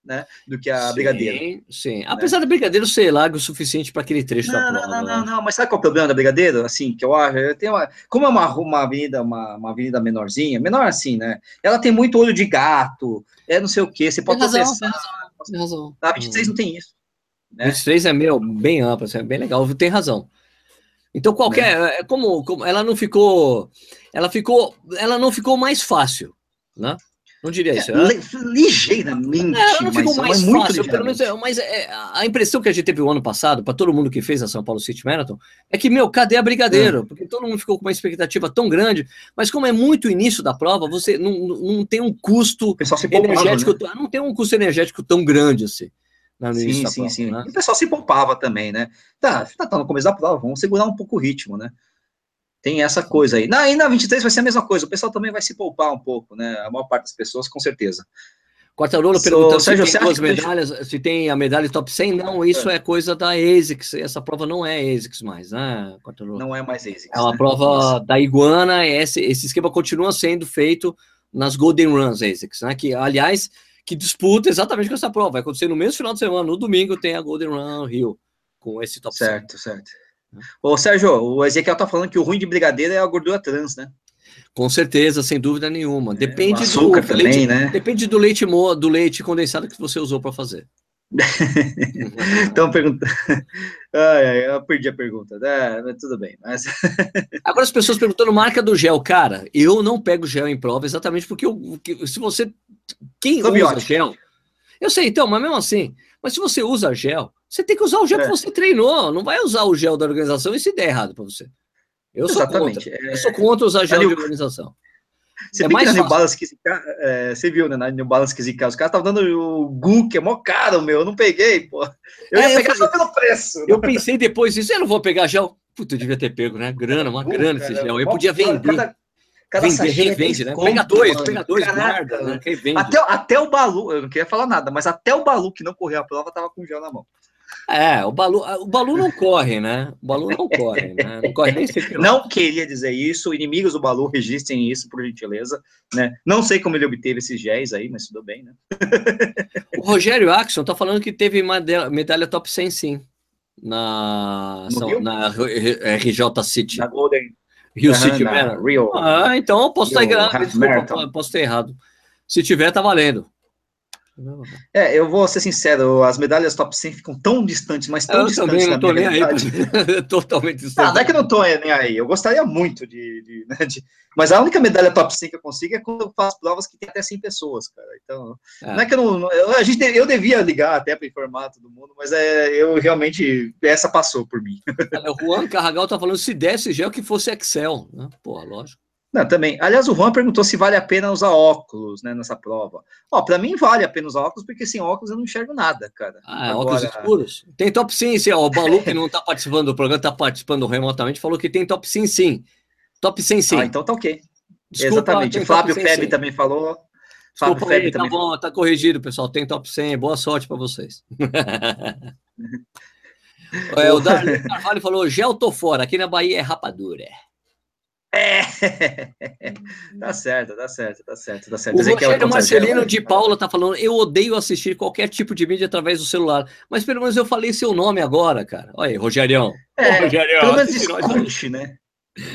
né, do que a sim, Brigadeiro. Sim, né? apesar da Brigadeiro ser largo o suficiente para aquele trecho não, da prova. Não, não, não, mas sabe qual é o problema da Brigadeiro? Assim, que eu acho, eu tenho uma, como é uma, uma avenida, uma, uma avenida menorzinha, menor assim, né, ela tem muito olho de gato, é não sei o que, você pode ter razão, tem razão, tem razão. A 23 hum. não tem isso. Né? 23 é meu, bem amplo, assim, é bem legal, tem razão. Então qualquer, né? é como, como ela não ficou, ela ficou, ela não ficou mais fácil, né? Não diria isso. É, né? ligeiramente, é, não ficou mais é muito fácil, pelo menos, é, mas é, a impressão que a gente teve o ano passado, para todo mundo que fez a São Paulo City Marathon, é que, meu, cadê a Brigadeiro? É. Porque todo mundo ficou com uma expectativa tão grande, mas como é muito início da prova, você não, não tem um custo energético, né? não tem um custo energético tão grande assim. sim, sim, prova, sim. Né? O pessoal se poupava também, né? Tá, tá, tá no começo da prova, vamos segurar um pouco o ritmo, né? Tem essa coisa aí. Na, e na 23 vai ser a mesma coisa, o pessoal também vai se poupar um pouco, né? A maior parte das pessoas, com certeza. Quartarolo perguntando so, se tem duas medalhas, se tem a medalha top 100. Não, isso é, é coisa da ASICS. Essa prova não é ASICS mais, né, Quartarolo? Não é mais ASICS. É uma né? prova da Iguana. Esse, esse esquema continua sendo feito nas Golden Runs ASICS, né? Que, aliás, que disputa exatamente com essa prova. Vai acontecer no mesmo final de semana. No domingo tem a Golden Run Rio com esse top certo, 100. Certo, certo. Ô, Sérgio, o Ezequiel tá falando que o ruim de brigadeiro é a gordura trans, né? Com certeza, sem dúvida nenhuma. É, depende é, açúcar do também, leite, né? Depende do leite do leite condensado que você usou para fazer. *laughs* então pergunta. *laughs* Ai, eu perdi a pergunta. É, tudo bem, mas. *laughs* Agora as pessoas perguntando marca do gel, cara. Eu não pego gel em prova exatamente porque eu, se você quem Sobiótico. usa gel, eu sei então, mas mesmo assim, mas se você usa gel, você tem que usar o gel é. que você treinou, não vai usar o gel da organização e se der errado para você. Eu Exatamente. sou contra. É... Eu sou contra usar gel de organização. Você, é mais na New Balance que é, você viu, né? Na New Balance que os caras estavam dando o Gu, que é mó caro, meu. Eu não peguei, pô. Eu é, ia pegar só pelo preço. Eu pensei depois disso, eu não vou pegar gel. Puta, eu devia ter pego, né? Grana, uma grana esse gel. Eu podia vender. Cada, cada vender, revende, né? Pega dois, mano. pega dois, Caraca, guarda, né? Revende. Até, até o Balu, eu não queria falar nada, mas até o Balu que não correu a prova tava com gel na mão. É, o Balu, o Balu não corre, né? O Balu não *laughs* corre, né? Não corre nem Não queria dizer isso, inimigos do Balu registrem isso, por gentileza, né? Não sei como ele obteve esses géis aí, mas tudo bem, né? *laughs* o Rogério Axon tá falando que teve medalha top 100 sim, na, são, na RJ City. Na Golden. Rio City, Rio. Ah, então eu posso estar errado, posso ter errado. Se tiver, tá valendo. É, eu vou ser sincero, as medalhas top 100 ficam tão distantes, mas tão eu distantes. Também não tô nem aí, *laughs* totalmente distante. Não, não é que eu não tô nem aí, eu gostaria muito de, de, né, de, Mas a única medalha top 100 que eu consigo é quando eu faço provas que tem até 100 pessoas, cara. Então, é. não é que eu não. Eu, a gente, eu devia ligar até para informar todo mundo, mas é, eu realmente. Essa passou por mim. *laughs* o Juan Carragal tá falando se desse gel que fosse Excel. Né? Pô, lógico. Não, também. Aliás, o Juan perguntou se vale a pena usar óculos, né, nessa prova. Ó, para mim vale a pena usar óculos, porque sem óculos eu não enxergo nada, cara. Ah, Agora... óculos escuros? Tem top sim, sim. Ó, o Balu, que não tá *laughs* participando do programa, tá participando remotamente, falou que tem top sim, sim. Top sim, sim. Ah, então tá ok. Desculpa, Exatamente. O Flávio Feb também falou. Fábio Desculpa Feb aí, tá bom, tá corrigido, pessoal. Tem top 100. Boa sorte para vocês. *laughs* *laughs* é, o Dario Carvalho falou: gel tô fora. Aqui na Bahia é rapadura. É, tá certo, tá certo, tá certo, tá certo. O Rogério Marcelino de Paula tá falando, eu odeio assistir qualquer tipo de mídia através do celular, mas pelo menos eu falei seu nome agora, cara. Olha aí, Rogerião. É, Ô, Rogerião pelo menos escute, né?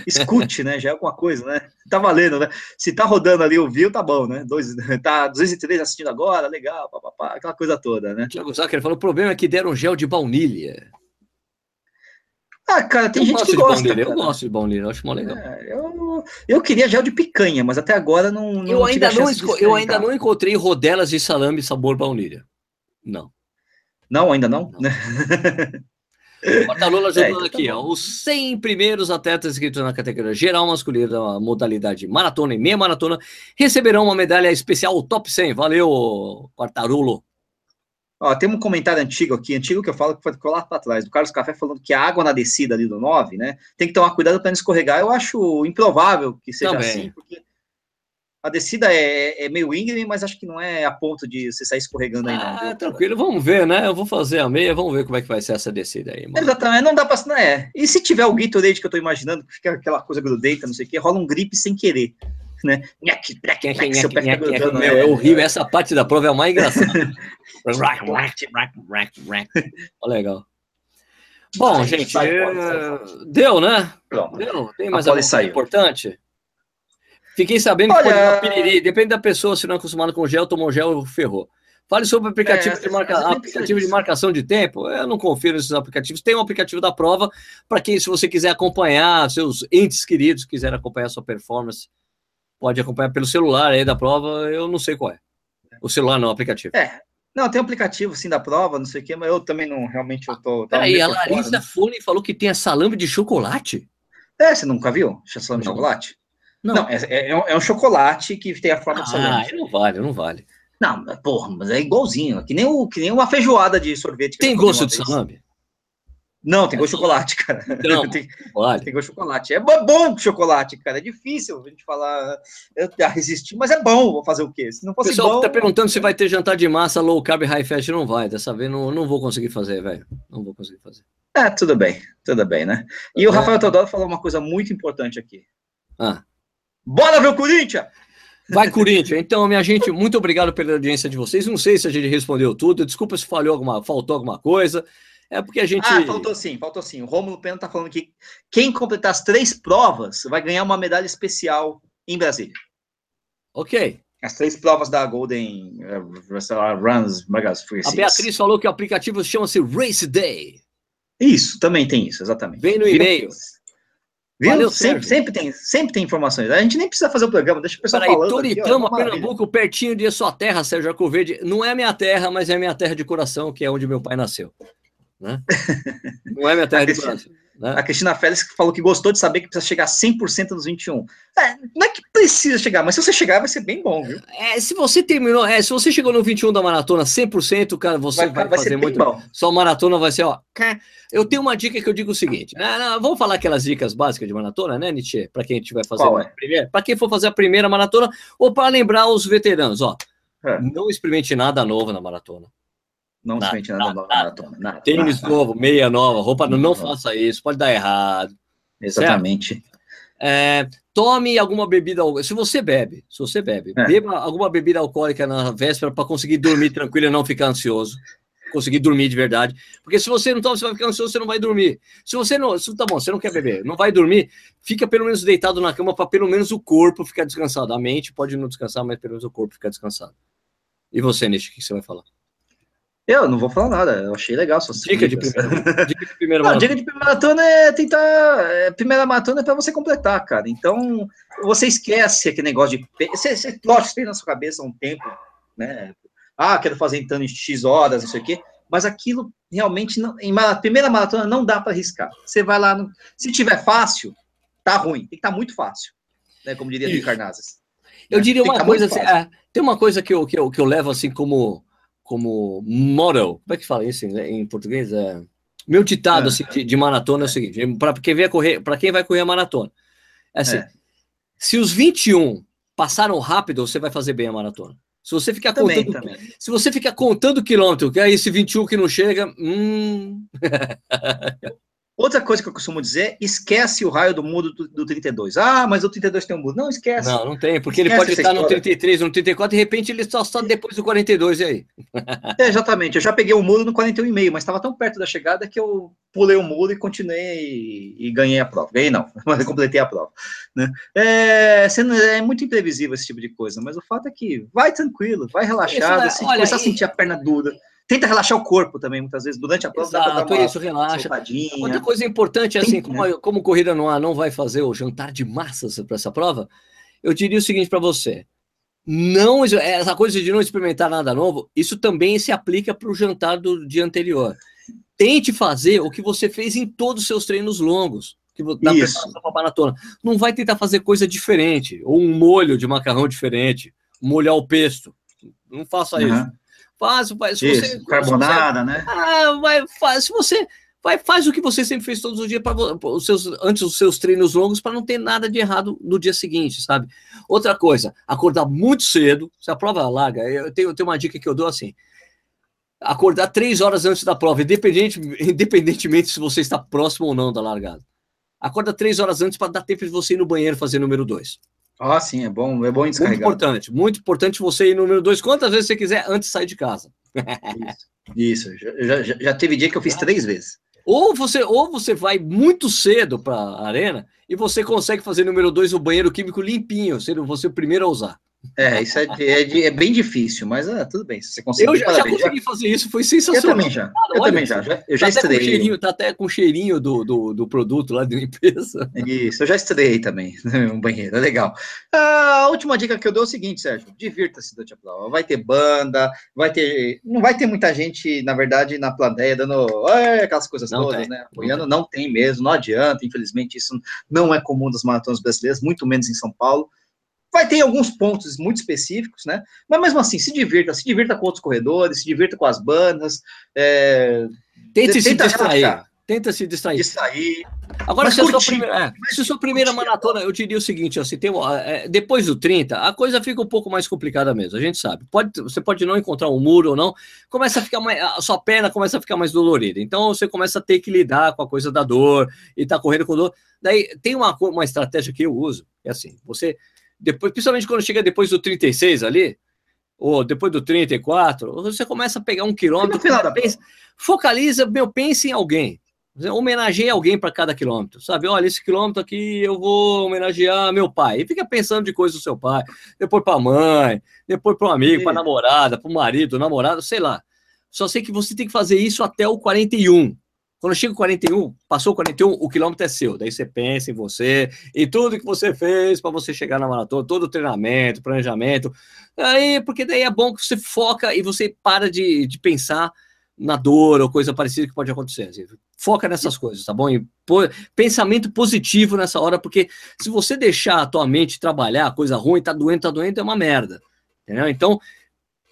Escute, né? Já é alguma coisa, né? Tá valendo, né? Se tá rodando ali o view, tá bom, né? Dois, *laughs* tá 203 assistindo agora, legal, papapá, aquela coisa toda, né? Tiago Zucker falou, o problema é que deram gel de baunilha. Ah, cara, tem eu gente que gosta. Eu gosto de baunilha, eu acho mó legal. É, eu, eu queria gel de picanha, mas até agora não. não eu, ainda não, eu ainda não encontrei rodelas de salame sabor baunilha. Não. Não, ainda não? não. *laughs* Lula ajudando é, então aqui, tá ó, os 100 primeiros atletas inscritos na categoria geral masculina da modalidade maratona e meia maratona receberão uma medalha especial top 100. Valeu, Quartarulo. Ó, tem um comentário antigo aqui, antigo que eu falo que foi lá para trás, do Carlos Café falando que a água na descida ali do 9, né? Tem que tomar cuidado para não escorregar. Eu acho improvável que seja Também. assim, porque a descida é, é, meio íngreme, mas acho que não é a ponto de você sair escorregando aí, não. Ah, tranquilo, vamos ver, né? Eu vou fazer a meia, vamos ver como é que vai ser essa descida aí. Mano. Exatamente, não dá pra. Não é. E se tiver o Gatorade que eu tô imaginando, que fica aquela coisa grudenta, não sei o que, rola um gripe sem querer né? Nhaque, nhaque, nhaque, seu pé grudando. Meu, é horrível. Essa parte da prova é a mais engraçada. *laughs* legal. Bom, gente, deu, né? Deu. Tem mais algo importante? Fiquei sabendo que Olha... piriri. Depende da pessoa, se não é acostumado com gel, tomou gel, ferrou. Fale sobre o aplicativo, é, de, marca... aplicativo de marcação de tempo. Eu não confio nesses aplicativos. Tem um aplicativo da prova para quem, se você quiser acompanhar, seus entes queridos quiserem acompanhar a sua performance pode acompanhar pelo celular aí da prova, eu não sei qual é. O celular não, o aplicativo. É. Não, tem um aplicativo sim da prova, não sei o quê, mas eu também não, realmente eu tô. Peraí, a Larissa fora, né? Falou que tem a salame de chocolate? É, você nunca viu? Salame de chocolate? Não, não é, é, é, um chocolate que tem a forma ah, de salame. Ah, não vale, não vale. Não, porra, mas é igualzinho, que nem, o, que nem uma feijoada de sorvete. Tem gosto de salame? Não, tem gosto de chocolate, cara. Não, tem, *laughs* vale. tem gosto de chocolate. É bom chocolate, cara. É difícil a gente falar a resistir, mas é bom. Vou fazer o quê? Se não fosse pessoal bom. tá perguntando se vai ter jantar de massa low carb high fat. Não vai. Dessa vez não, não vou conseguir fazer, velho. Não vou conseguir fazer. É, tudo bem. Tudo bem, né? E é. o Rafael Teodoro falou uma coisa muito importante aqui. Ah. Bora ver o Corinthians! Vai, Corinthians. Então, minha gente, muito obrigado pela audiência de vocês. Não sei se a gente respondeu tudo. Desculpa se falhou alguma, faltou alguma coisa. É porque a gente. Ah, faltou sim, faltou sim. O Romulo Pena tá falando que quem completar as três provas vai ganhar uma medalha especial em Brasília. Ok. As três provas da Golden uh, Runs Magas A Beatriz falou que o aplicativo chama-se Race Day. Isso, também tem isso, exatamente. Vem no e-mail. Viu? Valeu, sempre, sempre, tem, sempre tem informações. A gente nem precisa fazer o programa, deixa o pessoal Peraí, falando. Toritama, aqui, ó, Pernambuco, pertinho de sua terra, Sérgio Arcoverde. Não é minha terra, mas é minha terra de coração, que é onde meu pai nasceu. Né? *laughs* Não é coração. Né? A Cristina Félix falou que gostou de saber que precisa chegar 100% nos 21. É, não é que precisa chegar, mas se você chegar, vai ser bem bom, viu? É, se você terminou, é, se você chegou no 21 da maratona 100%, cara, você vai, vai, vai fazer muito. Bom. Sua maratona vai ser, ó. Eu tenho uma dica que eu digo o seguinte: né, não, vamos falar aquelas dicas básicas de maratona, né, Nietzsche? Para quem estiver fazendo é? a primeira, para quem for fazer a primeira maratona, ou para lembrar os veteranos, ó. É. Não experimente nada novo na maratona. Não nada, experimente nada, nada, nada, nada Tênis nada, novo, meia nova, roupa não, não faça isso, pode dar errado. Exatamente. É, tome alguma bebida, se você bebe, se você bebe, é. beba alguma bebida alcoólica na véspera para conseguir dormir tranquilo e não ficar ansioso conseguir dormir de verdade. Porque se você não toma, você vai ficar ansioso, você não vai dormir. Se você não, se, tá bom, você não quer beber, não vai dormir, fica pelo menos deitado na cama para pelo menos o corpo ficar descansado. A mente pode não descansar, mas pelo menos o corpo ficar descansado. E você, Nish, o que você vai falar? Eu não vou falar nada, eu achei legal suas dica de primeira, dica de primeira *laughs* não, dica de primeira maratona é tentar. É, primeira maratona é para você completar, cara. Então, você esquece aquele negócio de. Você, você, lógico, tem na sua cabeça um tempo, né? ah, quero fazer então em X horas, não sei o quê, mas aquilo realmente, não, em primeira maratona, não dá para arriscar. Você vai lá, no, se tiver fácil, tá ruim, tem que estar tá muito fácil, né, como diria o Carnazes. Eu né? diria uma tá coisa, assim, é, tem uma coisa que eu, que, eu, que eu levo assim como, como model, como é que fala isso em, em português? É, meu ditado é. assim, de, de, maratona é o seguinte, para quem, vai correr, quem vai correr a maratona, é assim, é. se os 21 passaram rápido, você vai fazer bem a maratona. Se você ficar também, contando, também. se você ficar contando quilômetro, que é esse 21 que não chega, hum... *laughs* Outra coisa que eu costumo dizer, esquece o raio do mundo do, do 32. Ah, mas o 32 tem um mundo. Não, esquece. Não, não tem, porque esquece ele pode estar no 33, no 34, de repente ele só está depois do 42, e aí? É, exatamente, eu já peguei o um muro no 41,5, mas estava tão perto da chegada que eu pulei o muro e continuei e, e ganhei a prova. Ganhei não, *laughs* mas completei a prova. Né? É, sendo, é muito imprevisível esse tipo de coisa, mas o fato é que vai tranquilo, vai relaxado, é, se olha, começar e... a sentir a perna dura Tenta relaxar o corpo também, muitas vezes, durante a prova. Exato, isso, relaxa. Outra coisa importante, é assim, como, né? como Corrida no Ar não vai fazer o jantar de massas para essa prova, eu diria o seguinte para você. Não, essa coisa de não experimentar nada novo, isso também se aplica para o jantar do dia anterior. Tente fazer o que você fez em todos os seus treinos longos, que preparação para maratona. Não vai tentar fazer coisa diferente, ou um molho de macarrão diferente, molhar o pesto. Não faça uhum. isso Faz, faz. Isso, você, carbonada, né? Ah, vai, faz. Se você vai, faz o que você sempre fez todos os dias para os seus antes dos seus treinos longos para não ter nada de errado no dia seguinte, sabe? Outra coisa, acordar muito cedo. Se a prova é larga, eu tenho, eu tenho uma dica que eu dou assim: acordar três horas antes da prova, independente, independentemente se você está próximo ou não da largada. Acorda três horas antes para dar tempo de você ir no banheiro fazer número dois. Ah, sim, é bom, é bom descarregar. Muito importante, muito importante você ir número dois, quantas vezes você quiser antes de sair de casa. Isso, isso. Já, já, já, teve dia que eu fiz três vezes. Ou você, ou você vai muito cedo para a arena e você consegue fazer número dois o banheiro químico limpinho, sendo você o primeiro a usar. É, isso é, é, é, bem difícil, mas ah, tudo bem. Se você conseguir, eu já, já consegui fazer isso, foi sensacional. Eu também já. eu também já. já eu já tá estreiei. Cheirinho, tá até com cheirinho do, do, do, produto lá de limpeza. Isso, eu já estreiei também *laughs* um banheiro, é legal. Ah, a última dica que eu dou é o seguinte, Sérgio: divirta-se a prova. Vai ter banda, vai ter. Não vai ter muita gente, na verdade, na plateia dando aquelas coisas não todas, tem, né? Apoiando, não tem mesmo, não adianta. Infelizmente, isso não é comum das maratonas brasileiras, muito menos em São Paulo. Vai ter alguns pontos muito específicos, né? Mas mesmo assim, se divirta, se divirta com outros corredores, se divirta com as bandas. É... Tente se distrair. Relaxar. Tenta se distrair. Distrair. Agora, se, a sua primeira, é, se a sua primeira maratona, eu diria o seguinte: se tem, é, depois do 30, a coisa fica um pouco mais complicada mesmo, a gente sabe. Pode, você pode não encontrar um muro ou não, começa a ficar mais. A sua perna começa a ficar mais dolorida. Então você começa a ter que lidar com a coisa da dor e tá correndo com dor. Daí tem uma, uma estratégia que eu uso, é assim: você depois, principalmente quando chega depois do 36 ali, ou depois do 34, você começa a pegar um quilômetro, pensa, focaliza, meu, pense em alguém. Homenageie alguém para cada quilômetro, sabe? Olha, esse quilômetro aqui eu vou homenagear meu pai. E fica pensando de coisas do seu pai, depois para a mãe, depois para um amigo, para namorada, para o marido, namorado, sei lá. Só sei que você tem que fazer isso até o 41. Quando chega o 41, passou o 41, o quilômetro é seu. Daí você pensa em você e tudo que você fez para você chegar na maratona, todo o treinamento, planejamento. Aí, porque daí é bom que você foca e você para de, de pensar na dor ou coisa parecida que pode acontecer. Assim. Foca nessas coisas, tá bom? E pô, pensamento positivo nessa hora, porque se você deixar a tua mente trabalhar, coisa ruim, tá doendo, tá doendo, é uma merda. Entendeu? Então,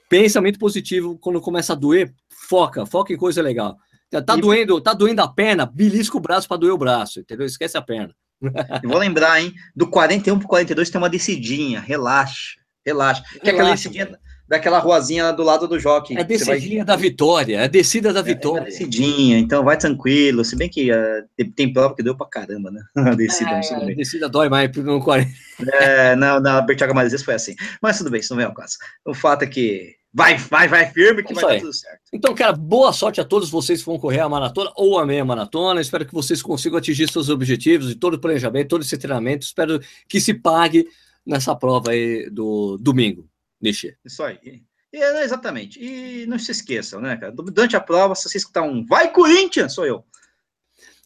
pensamento positivo, quando começa a doer, foca, foca em coisa legal. Tá, e... doendo, tá doendo a perna, belisca o braço para doer o braço, entendeu? Esquece a perna. *laughs* Eu vou lembrar, hein? Do 41 pro 42 tem uma descidinha, relaxa, relaxa. Que é aquela descidinha daquela ruazinha do lado do jockey. É descidinha vai... da vitória, é descida da vitória. É, é descidinha, então vai tranquilo. Se bem que uh, tem prova que deu pra caramba, né? *laughs* A descida, é, a descida dói mais no 40. É, na, na Bertioga Marizes foi assim. Mas tudo bem, isso não vem ao caso. O fato é que vai, vai, vai firme que isso vai dar tudo certo. Então, cara, boa sorte a todos vocês que vão correr a maratona ou a meia maratona. Espero que vocês consigam atingir seus objetivos e todo o planejamento, todo esse treinamento. Espero que se pague nessa prova aí do domingo. Deixa. Isso aí. E, exatamente. E não se esqueçam, né, cara? Durante a prova, se você escutar um Vai Corinthians, sou eu.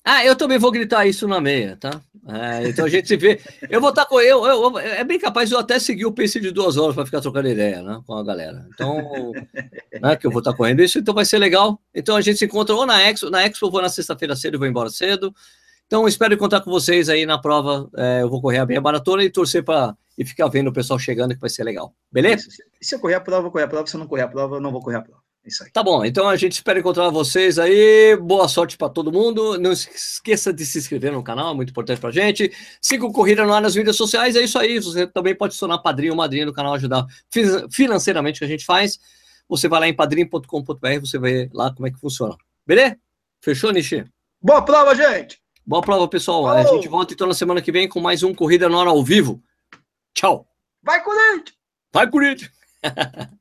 Ah, eu também vou gritar isso na meia, tá? É, então a gente se vê. Eu vou estar tá com. Eu, eu, é bem capaz de eu até seguir o pace de duas horas para ficar trocando ideia né, com a galera. Então, *laughs* né, que eu vou estar tá correndo isso, então vai ser legal. Então a gente se encontra ou na Expo. Na Expo eu vou na sexta-feira cedo e vou embora cedo. Então espero encontrar com vocês aí na prova. É, eu vou correr a meia maratona e torcer para e ficar vendo o pessoal chegando que vai ser legal. Beleza? Se eu correr a prova, eu vou correr a prova. Se eu não correr a prova, eu não vou correr a prova. Isso aí. Tá bom, então a gente espera encontrar vocês aí. Boa sorte para todo mundo. Não esqueça de se inscrever no canal, é muito importante pra gente. Siga o Corrida no ar nas mídias sociais, é isso aí. Você também pode se tornar padrinho ou madrinha do canal, ajudar financeiramente o que a gente faz. Você vai lá em padrinho.com.br, você vê lá como é que funciona. Beleza? Fechou, Nishi? Boa prova, gente! Boa prova, pessoal. A gente volta então na semana que vem com mais um Corrida no ar ao vivo. Tchau! Vai, Corinthians! Vai, Corinthians! *laughs*